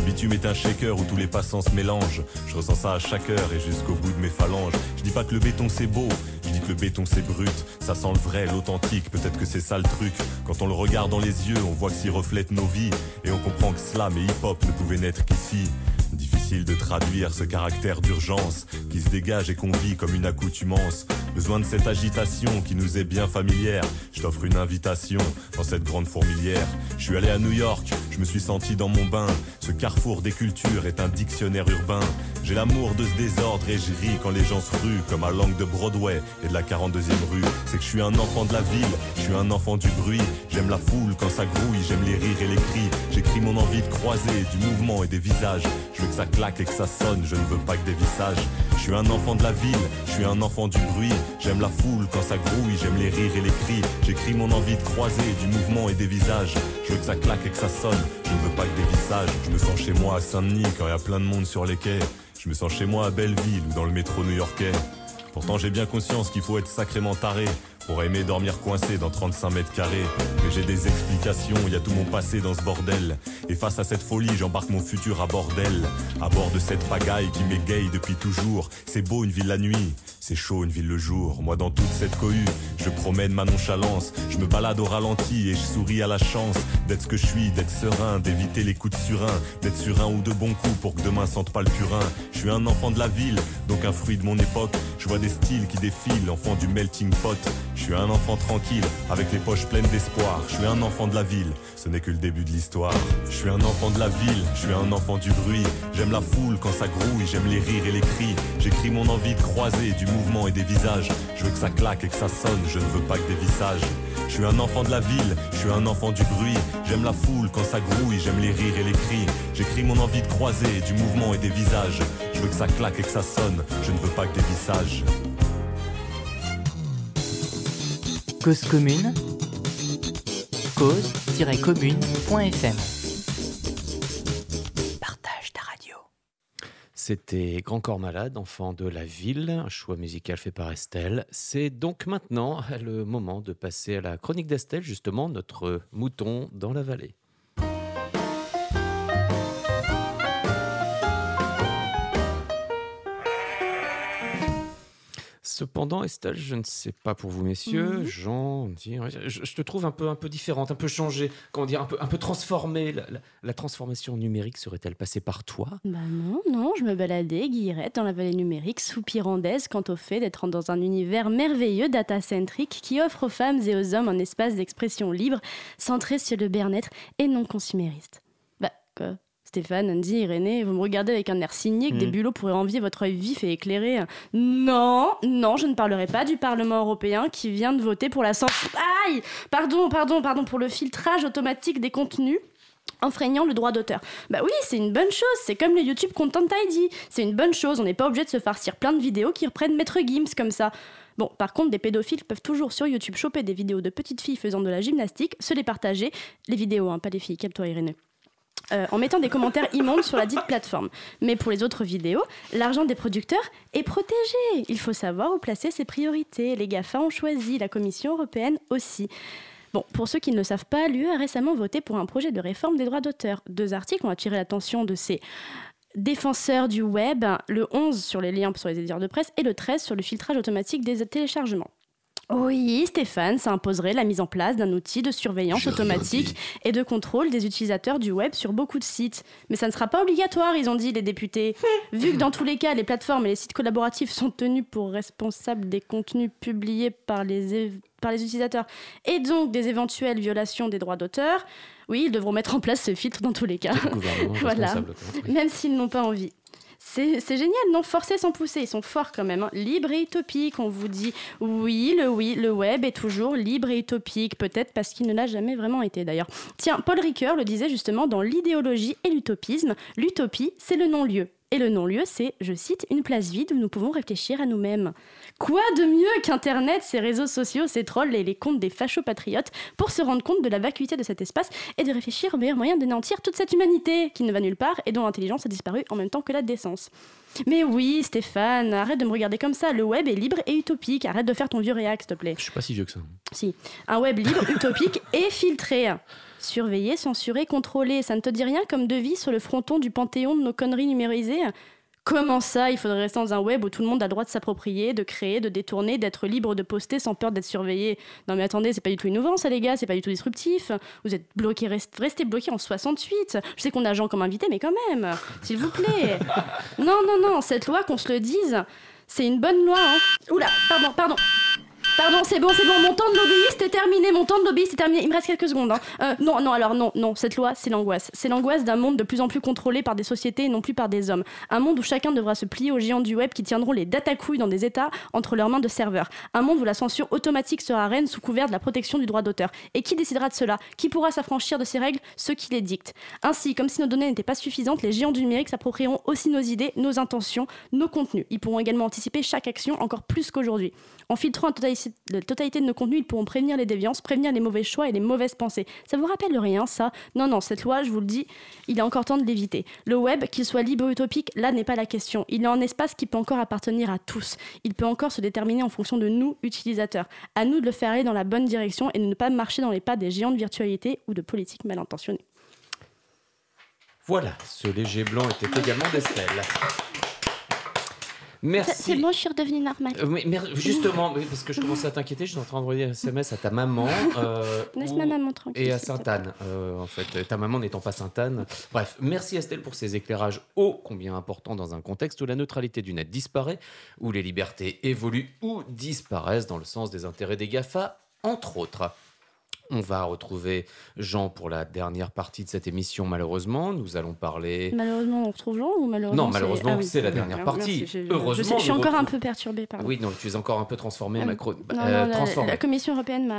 Bitume est un shaker où tous les passants se mélangent. Je ressens ça à chaque heure et jusqu'au bout de mes phalanges. Je dis pas que le béton c'est beau, je dis que le béton c'est brut. Ça sent le vrai, l'authentique, peut-être que c'est ça le truc. Quand on le regarde dans les yeux, on voit que s'y reflète nos vies. Et on comprend que slam et hip-hop ne pouvaient naître qu'ici. Difficile de traduire ce caractère d'urgence qui se dégage et qu'on vit comme une accoutumance. Besoin de cette agitation qui nous est bien familière. Je t'offre une invitation dans cette grande fourmilière. Je suis allé à New York, je me suis senti dans mon bain. Ce carrefour des cultures est un dictionnaire urbain. J'ai l'amour de ce désordre et je ris quand les gens se ruent comme à l'angle de Broadway et de la 42e rue. C'est que je suis un enfant de la ville, je suis un enfant du bruit. J'aime la foule quand ça grouille, j'aime les rires et les cris. J'écris mon envie de croiser du mouvement et des visages. Veux que ça claque et que ça sonne, je ne veux pas que des visages. Je suis un enfant de la ville, je suis un enfant du bruit. J'aime la foule quand ça grouille, j'aime les rires et les cris. J'écris mon envie de croiser du mouvement et des visages. Je veux que ça claque et que ça sonne, je ne veux pas que des visages. Je me sens chez moi à Saint-Denis quand il y a plein de monde sur les quais. Je me sens chez moi à Belleville ou dans le métro new-yorkais. Pourtant j'ai bien conscience qu'il faut être sacrément taré pour aimer dormir coincé dans 35 mètres carrés. Mais j'ai des explications, y a tout mon passé dans ce bordel. Et face à cette folie, j'embarque mon futur à bordel. À bord de cette pagaille qui m'égaye depuis toujours. C'est beau une ville la nuit, c'est chaud une ville le jour. Moi dans toute cette cohue, je promène ma nonchalance. Je me balade au ralenti et je souris à la chance d'être ce que je suis, d'être serein, d'éviter les coups de surin, d'être sur un ou deux bons coups pour que demain sente pas le purin. Je suis un enfant de la ville, donc un fruit de mon époque. Je vois des styles qui défilent, enfant du melting pot. Je suis un enfant tranquille, avec les poches pleines d'espoir. Je suis un enfant de la ville, ce n'est que le début de l'histoire. Je suis un enfant de la ville, je suis un enfant du bruit. J'aime la foule quand ça grouille, j'aime les rires et les cris. J'écris mon envie de croiser du mouvement et des visages. Je veux que ça claque et que ça sonne, je ne veux pas que des visages. Je suis un enfant de la ville, je suis un enfant du bruit. J'aime la foule quand ça grouille, j'aime les rires et les cris. J'écris mon envie de croiser du mouvement et des visages. Je veux que ça claque et que ça sonne, je ne veux pas que des visages. Cause commune, cause-commune.fm. Partage ta radio. C'était Grand Corps Malade, enfant de la ville, un choix musical fait par Estelle. C'est donc maintenant le moment de passer à la chronique d'Estelle, justement, notre mouton dans la vallée. Cependant, Estelle, je ne sais pas pour vous, messieurs, Mhm. Jean, dire, je, je te trouve un peu, un peu différente, un peu changée, comment dire, un peu, un peu transformée. La, la- la transformation numérique serait-elle passée par toi? Bah non, non, je me baladais, guillerette, dans la vallée numérique, soupirandaise quant au fait d'être dans un univers merveilleux data-centrique qui offre aux femmes et aux hommes un espace d'expression libre, centré sur le bien-être et non consumériste. Bah, quoi? Stéphane, Andy, Irénée, vous me regardez avec un air signé que des Mhm. bulots pourraient envier votre œil vif et éclairé. Non, non, je ne parlerai pas du Parlement européen qui vient de voter pour la censure. Aïe Pardon, pardon, pardon, pour le filtrage automatique des contenus enfreignant le droit d'auteur. Bah oui, c'est une bonne chose, c'est comme le YouTube Content ID. C'est une bonne chose, on n'est pas obligé de se farcir plein de vidéos qui reprennent Maître Gims comme ça. Bon, par contre, des pédophiles peuvent toujours sur YouTube choper des vidéos de petites filles faisant de la gymnastique, se les partager, les vidéos, hein, pas les filles, calme-toi Irénée. Euh, en mettant des commentaires immondes sur la dite plateforme. Mais pour les autres vidéos, l'argent des producteurs est protégé. Il faut savoir où placer ses priorités. Les GAFA ont choisi, la Commission européenne aussi. Bon, pour ceux qui ne le savent pas, l'UE a récemment voté pour un projet de réforme des droits d'auteur. Deux articles ont attiré l'attention de ces défenseurs du web, le 11 sur les liens sur les éditeurs de presse et le 13 sur le filtrage automatique des téléchargements. Oui, Stéphane, ça imposerait la mise en place d'un outil de surveillance automatique et de contrôle des utilisateurs du web sur beaucoup de sites. Mais ça ne sera pas obligatoire, ils ont dit les députés. [LAUGHS] Vu que dans tous les cas, les plateformes et les sites collaboratifs sont tenus pour responsables des contenus publiés par les, par les utilisateurs et donc des éventuelles violations des droits d'auteur, oui, ils devront mettre en place ce filtre dans tous les cas. Le [LAUGHS] voilà. Oui. Même s'ils n'ont pas envie. C'est génial, non Forcer sans pousser, ils sont forts quand même. hein. Libre et utopique, on vous dit oui, le oui, le web est toujours libre et utopique, peut-être parce qu'il ne l'a jamais vraiment été d'ailleurs. Tiens, Paul Ricoeur le disait justement dans L'idéologie et l'utopisme, l'utopie, c'est le non-lieu. Et le non-lieu, c'est, je cite, une place vide où nous pouvons réfléchir à nous-mêmes. Quoi de mieux qu'Internet, ces réseaux sociaux, ces trolls et les comptes des fachos-patriotes pour se rendre compte de la vacuité de cet espace et de réfléchir au meilleur moyen d'anéantir toute cette humanité qui ne va nulle part et dont l'intelligence a disparu en même temps que la décence. Mais oui, Stéphane, arrête de me regarder comme ça. Le web est libre et utopique. Arrête de faire ton vieux réac, s'il te plaît. Je suis pas si vieux que ça. Si. Un web libre, utopique et filtré. Surveillé, censuré, contrôlé. Ça ne te dit rien comme devis sur le fronton du panthéon de nos conneries numérisées? Comment ça Il faudrait rester dans un web où tout le monde a le droit de s'approprier, de créer, de détourner, d'être libre de poster sans peur d'être surveillé. Non mais attendez, c'est pas du tout innovant ça les gars, c'est pas du tout disruptif. Vous êtes bloqués, rest- restez bloqués en 68. Je sais qu'on a Jean comme invité, mais quand même, s'il vous plaît. [LAUGHS] Non, non, non, cette loi, qu'on se le dise, c'est une bonne loi. Hein. Oula, pardon, pardon. Pardon, c'est bon, c'est bon, mon temps de lobbyiste est terminé, mon temps de lobbyiste est terminé, il me reste quelques secondes. hein. Euh, non, non, alors non, non, cette loi, c'est l'angoisse. C'est l'angoisse d'un monde de plus en plus contrôlé par des sociétés et non plus par des hommes. Un monde où chacun devra se plier aux géants du web qui tiendront les datacouilles dans des états entre leurs mains de serveurs. Un monde où la censure automatique sera reine sous couvert de la protection du droit d'auteur. Et qui décidera de cela? Qui pourra s'affranchir de ces règles? Ceux qui les dictent. Ainsi, comme si nos données n'étaient pas suffisantes, les géants du numérique s'approprieront aussi nos idées, nos intentions, nos contenus. Ils pourront également anticiper chaque action encore plus qu'aujourd'hui. En filtrant totalité, la totalité de nos contenus, ils pourront prévenir les déviances, prévenir les mauvais choix et les mauvaises pensées. Ça vous rappelle rien, ça? Non, non, cette loi, je vous le dis, il est encore temps de l'éviter. Le web, qu'il soit libre ou utopique, là n'est pas la question. Il est un espace qui peut encore appartenir à tous. Il peut encore se déterminer en fonction de nous, utilisateurs. À nous de le faire aller dans la bonne direction et de ne pas marcher dans les pas des géants de virtualité ou de politiques mal intentionnées. Voilà, ce léger blanc était également d'Estelle. C'est Merci. bon, je suis redevenue normale. Euh, mais- mais justement, parce que je commençais à t'inquiéter, je suis en train d'envoyer un SMS à ta maman. euh, Laisse ou- ma maman tranquille. Et à. Sainte-Anne, euh, en fait. Ta maman n'étant pas Sainte-Anne. Bref, merci Estelle pour ces éclairages ô combien importants dans un contexte où la neutralité du net disparaît, où les libertés évoluent ou disparaissent dans le sens des intérêts des GAFA, entre autres. On va retrouver Jean pour la dernière partie de cette émission, malheureusement. Nous allons parler. Malheureusement, on retrouve Jean ou malheureusement Non, malheureusement, Ah oui. c'est la dernière partie. merci, Heureusement, je, sais- je suis encore un peu perturbée, pardon. Oui, non, tu es encore un peu transformé, Ah, macro. Non, euh, non, la- Commission européenne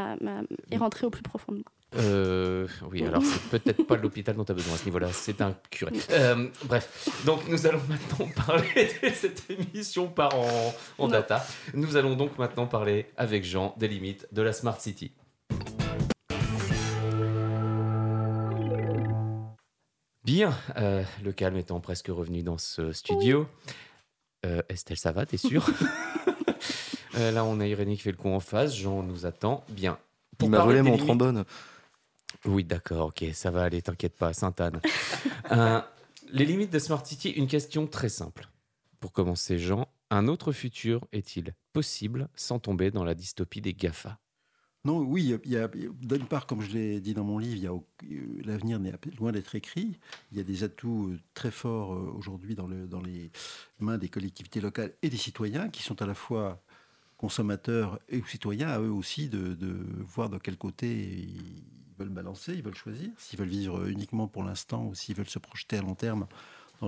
est rentrée au plus profond de moi. Euh, oui, alors c'est peut-être pas l'hôpital dont tu as besoin à ce niveau-là, c'est un curé. Euh, bref, donc nous allons maintenant [LAUGHS] parler de cette émission par en, en data. Nous allons donc maintenant parler avec Jean des limites de la Smart City. Bien, euh, le calme étant presque revenu dans ce studio. Euh, Estelle, ça va, t'es sûre? [LAUGHS] Euh, Là, on a Irénée qui fait le con en face. Jean nous attend. Bien. Il m'a volé mon limites- trombone. Oui, d'accord, ok, ça va aller, t'inquiète pas, Sainte-Anne. Euh, les limites de Smart City, une question très simple. Pour commencer, Jean, un autre futur est-il possible sans tomber dans la dystopie des GAFA? Non, oui, d'une part, comme je l'ai dit dans mon livre, euh, l'avenir n'est loin d'être écrit. Il y a des atouts euh, très forts euh, aujourd'hui dans, le- dans les mains des collectivités locales et des citoyens qui sont à la fois consommateurs et citoyens, à eux aussi de voir de quel côté ils veulent balancer, ils veulent choisir, s'ils veulent vivre uniquement pour l'instant ou s'ils veulent se projeter à long terme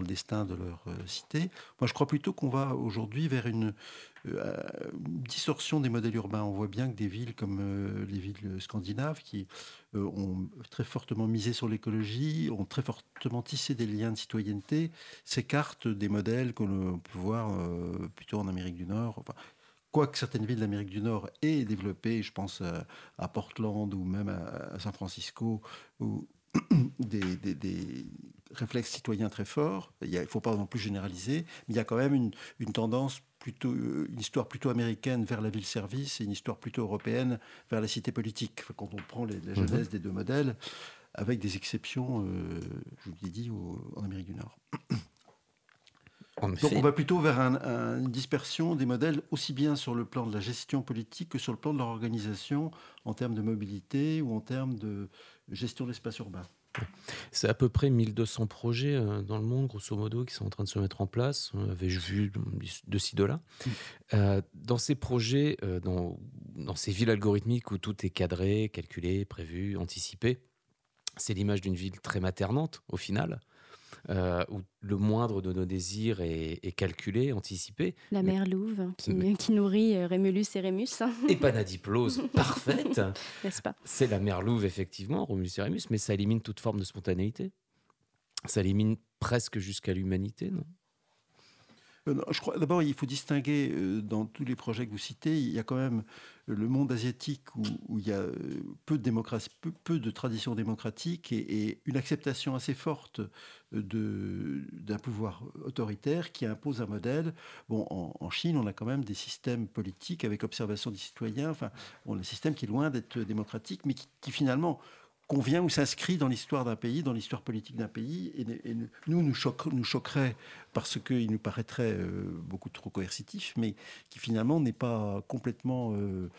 le destin de leur euh, cité. Moi, je crois plutôt qu'on va aujourd'hui vers une, euh, une distorsion des modèles urbains. On voit bien que des villes comme euh, les villes scandinaves, qui ont très fortement misé sur l'écologie, ont très fortement tissé des liens de citoyenneté, s'écartent des modèles que l'on peut voir plutôt en Amérique du Nord. Quoique certaines villes d'Amérique du Nord aient développé, je pense à Portland ou même à, San Francisco, ou [CLEARS THROAT] des réflexes citoyens très forts. Il ne faut pas non plus généraliser, mais il y a quand même une, une tendance plutôt, euh, une histoire plutôt américaine vers la ville-service et une histoire plutôt européenne vers la cité politique. Enfin, quand on prend les- la Mhm. genèse des deux modèles, avec des exceptions, euh, je vous l'ai dit, au- en Amérique du Nord. Donc on va plutôt vers un- un- une dispersion des modèles aussi bien sur le plan de la gestion politique que sur le plan de leur organisation en termes de mobilité ou en termes de gestion de l'espace urbain. C'est à peu près 1200 projets euh, dans le monde, grosso modo, qui sont en train de se mettre en place. Avais-je vu de ci, de là. Euh, dans ces projets, euh, dans, dans ces villes algorithmiques où tout est cadré, calculé, prévu, anticipé, c'est l'image d'une ville très maternante, au final, euh, où le moindre de nos désirs est, est calculé, anticipé. La Mais- mère Louve qui, Mais- qui nourrit euh, Rémulus et Rémus, hein, [LAUGHS] Et panadiplose [LAUGHS] parfaite. n'est-ce pas? C'est la mère louve, effectivement, Romulus et Rémus, mais ça élimine toute forme de spontanéité. Ça élimine presque jusqu'à l'humanité, non, je crois d'abord il faut distinguer euh, dans tous les projets que vous citez, il y a quand même euh, le monde asiatique où, il y a euh, peu de démocratie, peu, de tradition démocratique et, une acceptation assez forte euh, d'un pouvoir autoritaire qui impose un modèle. Bon, en, Chine, on a quand même des systèmes politiques avec observation des citoyens. Enfin, on a un système qui est loin d'être démocratique, mais qui finalement convient ou s'inscrit dans l'histoire d'un pays, dans l'histoire politique d'un pays, et, et nous, nous, choque- nous choquerait parce qu'il nous paraîtrait euh, beaucoup trop coercitif, mais qui finalement n'est pas complètement euh,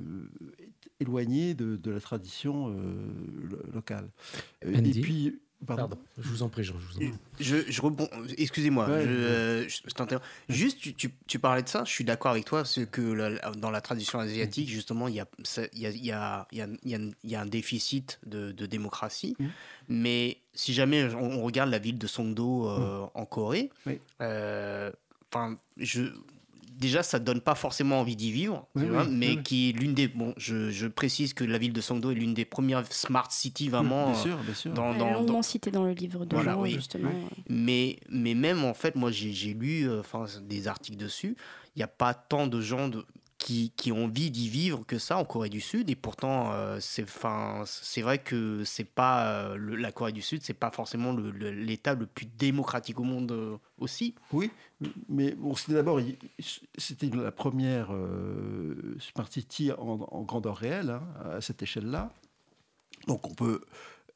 euh, éloigné de, de la tradition lo- locale. Et Andy puis, pardon. Pardon, je vous en prie, Jean, je vous en prie. Je, je rebond. Excusez-moi, Ouais, je, ouais. euh, je- je t'interromps. Juste, tu, tu- tu parlais de ça, je suis d'accord avec toi, c'est que la- dans la tradition asiatique, justement, il y a, ça- il y a, il y a- il y a- il y a- il y a un déficit de, de démocratie. Mhm. Mais si jamais on, on regarde la ville de Songdo euh, en Corée, Oui. euh, enfin, je. Déjà, ça donne pas forcément envie d'y vivre, tu Oui, vois, oui, mais oui, qui est l'une des. Bon, je, je précise que la ville de Songdo est l'une des premières smart cities vraiment. bien euh, sûr, bien sûr. dans- longuement dans- cité dans le livre de Voilà, Jean, oui. justement. mais, mais même en fait, moi j'ai j'ai lu euh, enfin, des articles dessus. Il n'y a pas tant de gens de- qui, ont envie d'y vivre que ça en Corée du Sud. Et pourtant, euh, c'est vrai que c'est pas euh, la Corée du Sud, c'est pas forcément l'État le, plus démocratique au monde euh, aussi. Oui, mais bon, c'était d'abord, c'était la première euh, Smart City en, grandeur réelle, hein, à cette échelle-là. Donc on peut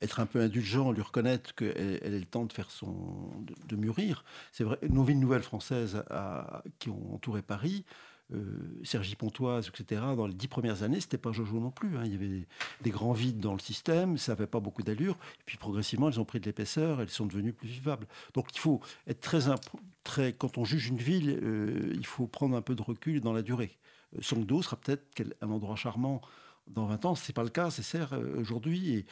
être un peu indulgent, lui reconnaître qu'elle elle est le temps de faire son, de, de mûrir. C'est vrai, nos villes nouvelles françaises à- qui ont entouré Paris, euh, Cergy Pontoise, etc. Dans les dix premières années, c'était pas Jojo non plus. hein. Il y avait des, grands vides dans le système, ça n'avait pas beaucoup d'allure. Et puis progressivement, elles ont pris de l'épaisseur, elles sont devenues plus vivables. Donc il faut être très, très quand on juge une ville, euh, il faut prendre un peu de recul dans la durée. Euh, Songdo sera peut-être un endroit charmant dans 20 ans. C'est pas le cas, c'est certes euh, aujourd'hui.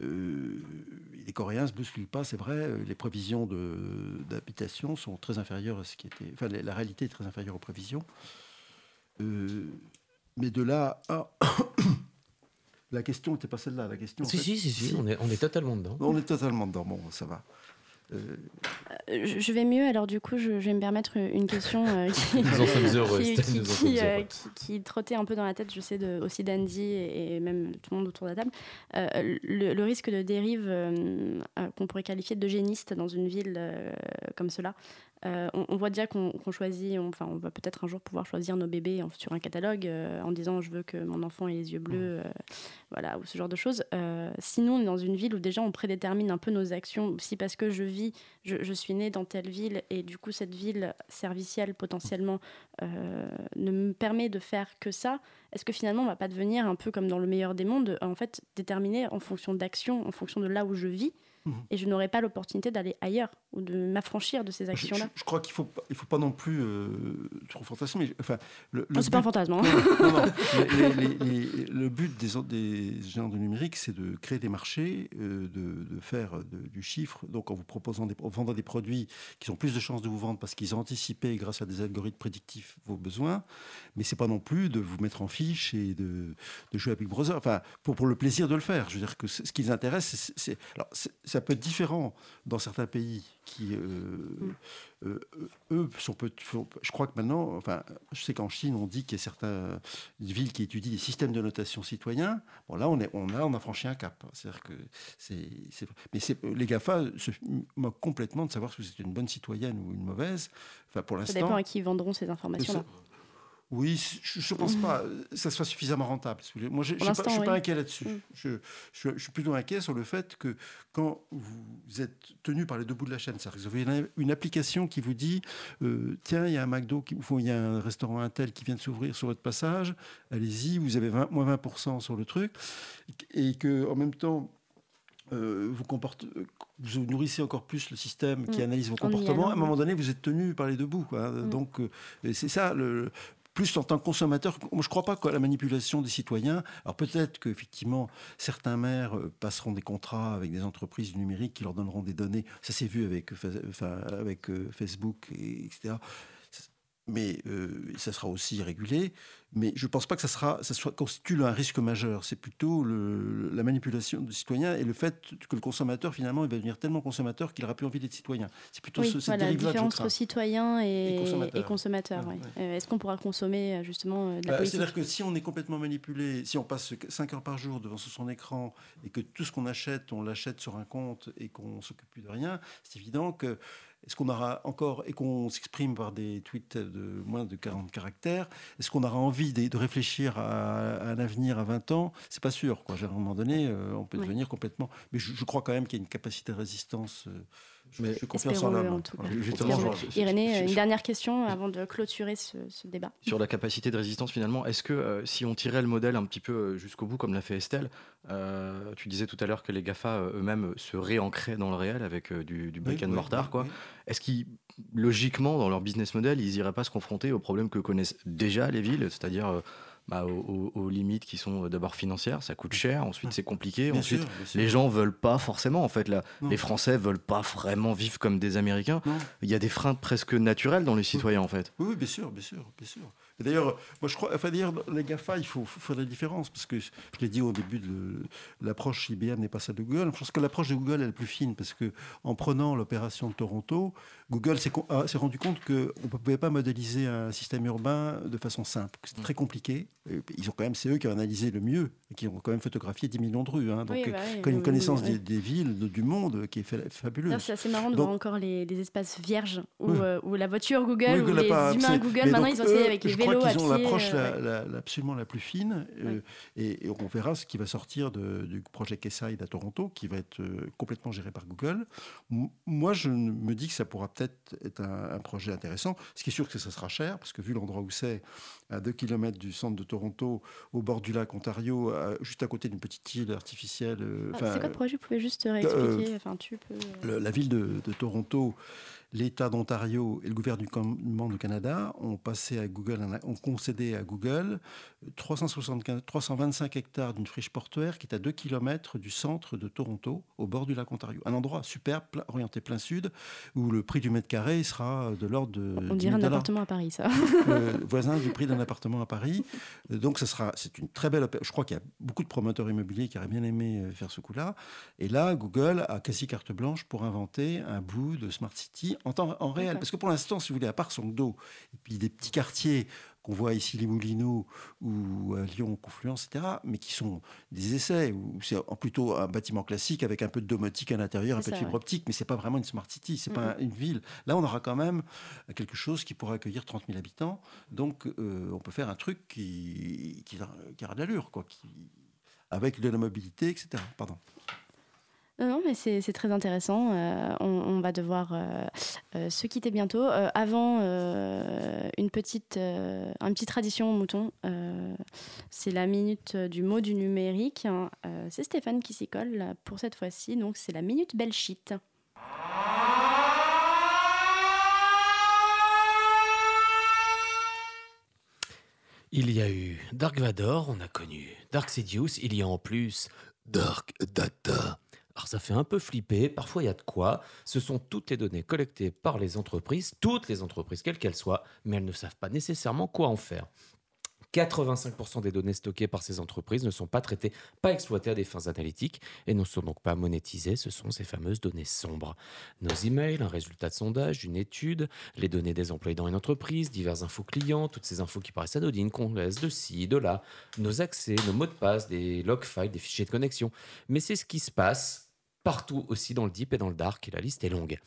Les Coréens se bousculent pas, c'est vrai. Les prévisions d'habitation sont très inférieures à ce qui était. Enfin, la réalité est très inférieure aux prévisions. Euh, mais de là à. [COUGHS] la question n'était pas celle-là. La question. en Si, fait- si, si, si, on est, on est totalement dedans. On est totalement dedans. Bon, ça va. Euh, je je vais mieux, alors du coup, je, vais me permettre une question euh, [LAUGHS] qui, Nous en sommes heureux, qui, euh, trottait un peu dans la tête, je sais, de, aussi d'Andy et, et même tout le monde autour de la table. Euh, le, le risque de dérive euh, euh, qu'on pourrait qualifier d'eugéniste dans une ville euh, comme cela. Euh, on, on voit déjà qu'on choisit, on, enfin, on va peut-être un jour pouvoir choisir nos bébés en- sur un catalogue euh, en disant je veux que mon enfant ait les yeux bleus, euh, voilà, ou ce genre de choses. Sinon, on est dans une ville où déjà on prédétermine un peu nos actions aussi parce que je vis, je, je suis né dans telle ville et du coup cette ville servicielle potentiellement ne me permet de faire que ça. Est-ce que finalement on va pas devenir un peu comme dans le meilleur des mondes, en fait déterminé en fonction d'actions, en fonction de là où je vis? Et je n'aurai pas l'opportunité d'aller ailleurs ou de m'affranchir de ces Je, je- actions-là. je crois qu'il faut, pas- il faut pas non plus euh, trop fantasmer. mais, Enfin, le, le pas un fantasme. hein. Non, non, non. [LAUGHS] Les- les- les- les- le but des, des géants du numérique, c'est de créer des marchés, euh, de, de faire de- du chiffre. Donc, en vous proposant des, en vendant des produits qui ont plus de chances de vous vendre parce qu'ils ont anticipé, grâce à des algorithmes prédictifs, vos besoins. Mais c'est pas non plus de vous mettre en fiche et de, de jouer à Big Brother. Enfin, pour, pour le plaisir de le faire. Je veux dire que ce qui les intéresse, c'est- ça peut être différent dans certains pays qui, euh, euh, eux, sont peu, je crois que maintenant, enfin, je sais qu'en Chine, on dit qu'il y a certaines villes qui étudient des systèmes de notation citoyens. Bon, là, on, est, on, a, on a franchi un cap. C'est-à-dire que c'est, mais c'est, les GAFA se moquent complètement de savoir si vous êtes une bonne citoyenne ou une mauvaise. Enfin, pour Ça l'instant. dépend à qui ils vendront ces informations-là. Oui, je ne pense pas que ça soit suffisamment rentable. Moi, je ne suis pas oui. inquiet là-dessus. Mm. Je, je- je suis plutôt inquiet sur le fait que quand vous êtes tenu par les deux bouts de la chaîne, c'est-à-dire que vous avez une, application qui vous dit euh, tiens, il y a un McDo, qui, ou il y a un restaurant Intel qui vient de s'ouvrir sur votre passage, allez-y, vous avez 20, moins 20% sur le truc, et que en même temps, euh, vous, comporte- euh, vous nourrissez encore plus le système qui Mm. analyse vos comportements. À un moment donné, vous êtes tenu par les deux bouts. quoi. Mm. Donc, euh, c'est ça le, plus en tant que consommateur, je ne crois pas à la manipulation des citoyens. Alors peut-être qu'effectivement, certains maires euh, passeront des contrats avec des entreprises du numérique qui leur donneront des données. Ça s'est vu avec, avec euh, Facebook, et, etc. Mais euh, ça sera aussi régulé. Mais je ne pense pas que ça, sera, ça soit, constitue un risque majeur. C'est plutôt le- la manipulation des citoyens et le fait que le consommateur, finalement, il va devenir tellement consommateur qu'il n'aura plus envie d'être citoyen. C'est plutôt Oui, ce, cette voilà, la que je différence entre citoyen et, Et consommateur. et consommateur, Ouais, ouais. ouais. Euh, Est-ce qu'on pourra consommer euh, justement de la Bah, C'est-à-dire que si on est complètement manipulé, si on passe 5 heures par jour devant son écran et que tout ce qu'on achète, on l'achète sur un compte et qu'on s'occupe plus de rien, c'est évident que est-ce qu'on aura encore, et qu'on s'exprime par des tweets de moins de 40 caractères, est-ce qu'on aura envie de, de réfléchir à, à un avenir à 20 ans? C'est pas sûr. Quoi. À un moment donné, euh, on peut Ouais. devenir complètement. Mais je, je crois quand même qu'il y a une capacité de résistance. euh, Mais je confiance en l'homme. Voilà. Justement, genre, Irénée, sur- une sur- dernière question avant de clôturer ce, ce débat. Sur la capacité de résistance, finalement, est-ce que euh, si on tirait le modèle un petit peu euh, jusqu'au bout, comme l'a fait Estelle, euh, tu disais tout à l'heure que les GAFA eux-mêmes se réancraient dans le réel avec euh, du, du brick Oui, and oui, mortar, oui, quoi. oui. Est-ce qu'ils, logiquement, dans leur business model, ils n'iraient pas se confronter aux problèmes que connaissent déjà les villes, c'est-à-dire euh, bah, aux, limites qui sont euh, d'abord financières, ça coûte cher, ensuite c'est compliqué, Bien ensuite sûr, bien sûr. les gens veulent pas forcément, en fait, là, les Français veulent pas vraiment vivre comme des Américains. Non. Il y a des freins presque naturels dans les citoyens, en fait. Oui, oui, bien sûr, bien sûr, bien sûr. Et D'ailleurs, moi je crois, enfin d'ailleurs, les GAFA, il faut, faut faire la différence, parce que je l'ai dit au début, l'approche IBM n'est pas celle de Google. Je pense que l'approche de Google est plus fine, parce que en prenant l'opération de Toronto, Google s'est s'est rendu compte qu'on ne pouvait pas modéliser un système urbain de façon simple. C'était très compliqué. Ils ont quand même, c'est eux qui ont analysé le mieux, et qui ont quand même photographié 10 millions de rues. hein. donc, Oui, euh, bah oui, quand une oui, connaissance des, des villes, de- du monde, qui est fa- fabuleuse. C'est assez marrant de Donc- voir encore les, les espaces vierges où, euh, où la voiture Google, ou les pas- humains Google, maintenant donc, ils ont essayé avec les je vélos crois qu'ils ont l'approche euh, la- ouais. la- la- absolument la plus fine, euh, et, et on verra ce qui va sortir de- du projet Kesside à Toronto, qui va être euh, complètement géré par Google. Moi, je me dis que ça pourra peut-être être un, un projet intéressant. Ce qui est sûr que ça sera cher, parce que vu l'endroit où c'est, à 2 km du centre de Toronto, au bord du lac Ontario, à- juste à côté d'une petite île artificielle. euh, Ah, C'est quoi le projet? Vous pouvez juste réexpliquer Enfin, tu peux. le- la ville de, de Toronto, l'État d'Ontario et le gouvernement du Canada ont passé à Google, ont concédé à Google 375, 325 hectares d'une friche portuaire qui est à 2 km du centre de Toronto, au bord du lac Ontario. Un endroit superbe, orienté plein sud, où le prix du mètre carré sera de l'ordre de. On 10 dirait 000 un appartement à Paris, ça. Euh, [LAUGHS] voisin du prix d'un appartement à Paris. Euh, Donc, sera, c'est une très belle opération. Je crois qu'il y a beaucoup de promoteurs immobiliers qui auraient bien aimé euh, faire ce coup-là. Et là, Google a quasi carte blanche pour inventer un bout de Smart City en, temps, en réel. Parce que pour l'instant, si vous voulez, à part Songdo, et puis des petits quartiers qu'on voit ici, les Moulineaux, ou à Lyon, Confluence, etc., mais qui sont des essais, où c'est plutôt un bâtiment classique avec un peu de domotique à l'intérieur, un peu de fibre ouais. optique, mais c'est pas vraiment une smart city, c'est pas Mhm. une ville. Là, on aura quand même quelque chose qui pourra accueillir 30 000 habitants, donc euh, on peut faire un truc qui, qui, qui aura de l'allure, quoi, qui, avec de la mobilité, etc. Pardon. Non, mais c'est très intéressant. Euh, on, va devoir euh, euh, se quitter bientôt. Avant, une, petite, tradition au mouton. C'est la minute du mot du numérique. hein. C'est Stéphane qui s'y colle pour cette fois-ci. Donc, c'est la minute belle shit. Il y a eu Dark Vador, on a connu Dark Sidious, il y a en plus Dark Data. Alors ça fait un peu flipper, parfois il y a de quoi. Ce sont toutes les données collectées par les entreprises, toutes les entreprises, quelles qu'elles soient, mais elles ne savent pas nécessairement quoi en faire. 85% des données stockées par ces entreprises ne sont pas traitées, pas exploitées à des fins analytiques et ne sont donc pas monétisées. Ce sont ces fameuses données sombres. Nos emails, un résultat de sondage, d'une étude, les données des employés dans une entreprise, divers infos clients, toutes ces infos qui paraissent anodines, qu'on laisse de ci, de là, nos accès, nos mots de passe, des log files, des fichiers de connexion. Mais c'est ce qui se passe partout aussi dans le deep et dans le dark, et la liste est longue.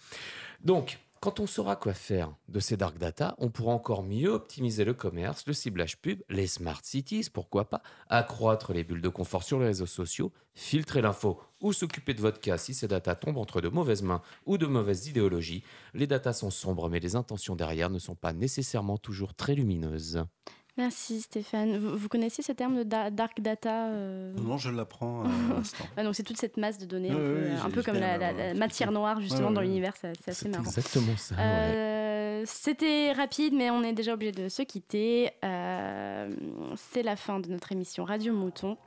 Donc, quand on saura quoi faire de ces dark data, on pourra encore mieux optimiser le commerce, le ciblage pub, les smart cities, pourquoi pas, accroître les bulles de confort sur les réseaux sociaux, filtrer l'info ou s'occuper de votre cas si ces data tombent entre de mauvaises mains ou de mauvaises idéologies. Les data sont sombres, mais les intentions derrière ne sont pas nécessairement toujours très lumineuses. Merci Stéphane. Vous, vous connaissez ce terme de da- dark data euh Non, je l'apprends à [LAUGHS] l'instant. Ah, donc c'est toute cette masse de données, un peu, euh, un peu comme la, matière noire justement Ouais, dans l'univers, c'est assez marrant. exactement ça. Euh, C'était rapide, mais on est déjà obligé de se quitter. Euh, C'est la fin de notre émission Radio Mouton.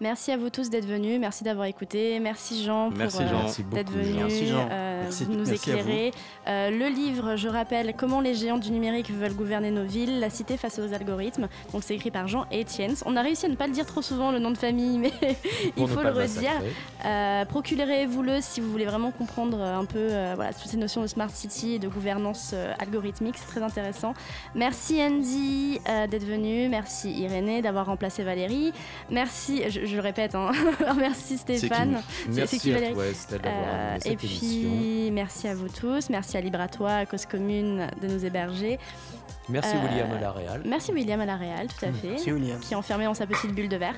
Merci à vous tous d'être venus, merci d'avoir écouté, merci Jean pour Merci, euh, Jean. Merci d'être venu Jean. Merci, Jean. euh, Merci- nous merci éclairer. Euh, le livre, je rappelle, Comment les géants du numérique veulent gouverner nos villes, la cité face aux algorithmes. Donc c'est écrit par Jean Etienne. On a réussi à ne pas le dire trop souvent le nom de famille, mais [LAUGHS] il faut le redire. Euh, Procurez-vous-le si vous voulez vraiment comprendre euh, un peu euh, voilà, toutes ces notions de smart city et de gouvernance euh, algorithmique. C'est très intéressant. Merci Andy euh, d'être venu. Merci Irénée d'avoir remplacé Valérie. Merci, je, je le répète, hein. [LAUGHS] merci Stéphane. C'est- Merci qui, à toi Estelle Euh, et puis, émission. merci à vous tous. Merci à Libratois, à Cause Commune de nous héberger. Merci euh, William à la Réal. Merci William à la Réal, tout à fait Merci William. qui est enfermé dans sa petite bulle de verre.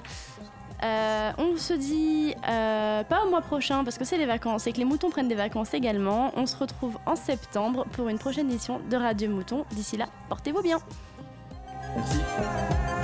Euh, on se dit euh, pas au mois prochain parce que c'est les vacances et que les moutons prennent des vacances également. On se retrouve en septembre pour une prochaine édition de Radio Mouton. D'ici là, portez-vous bien. Merci.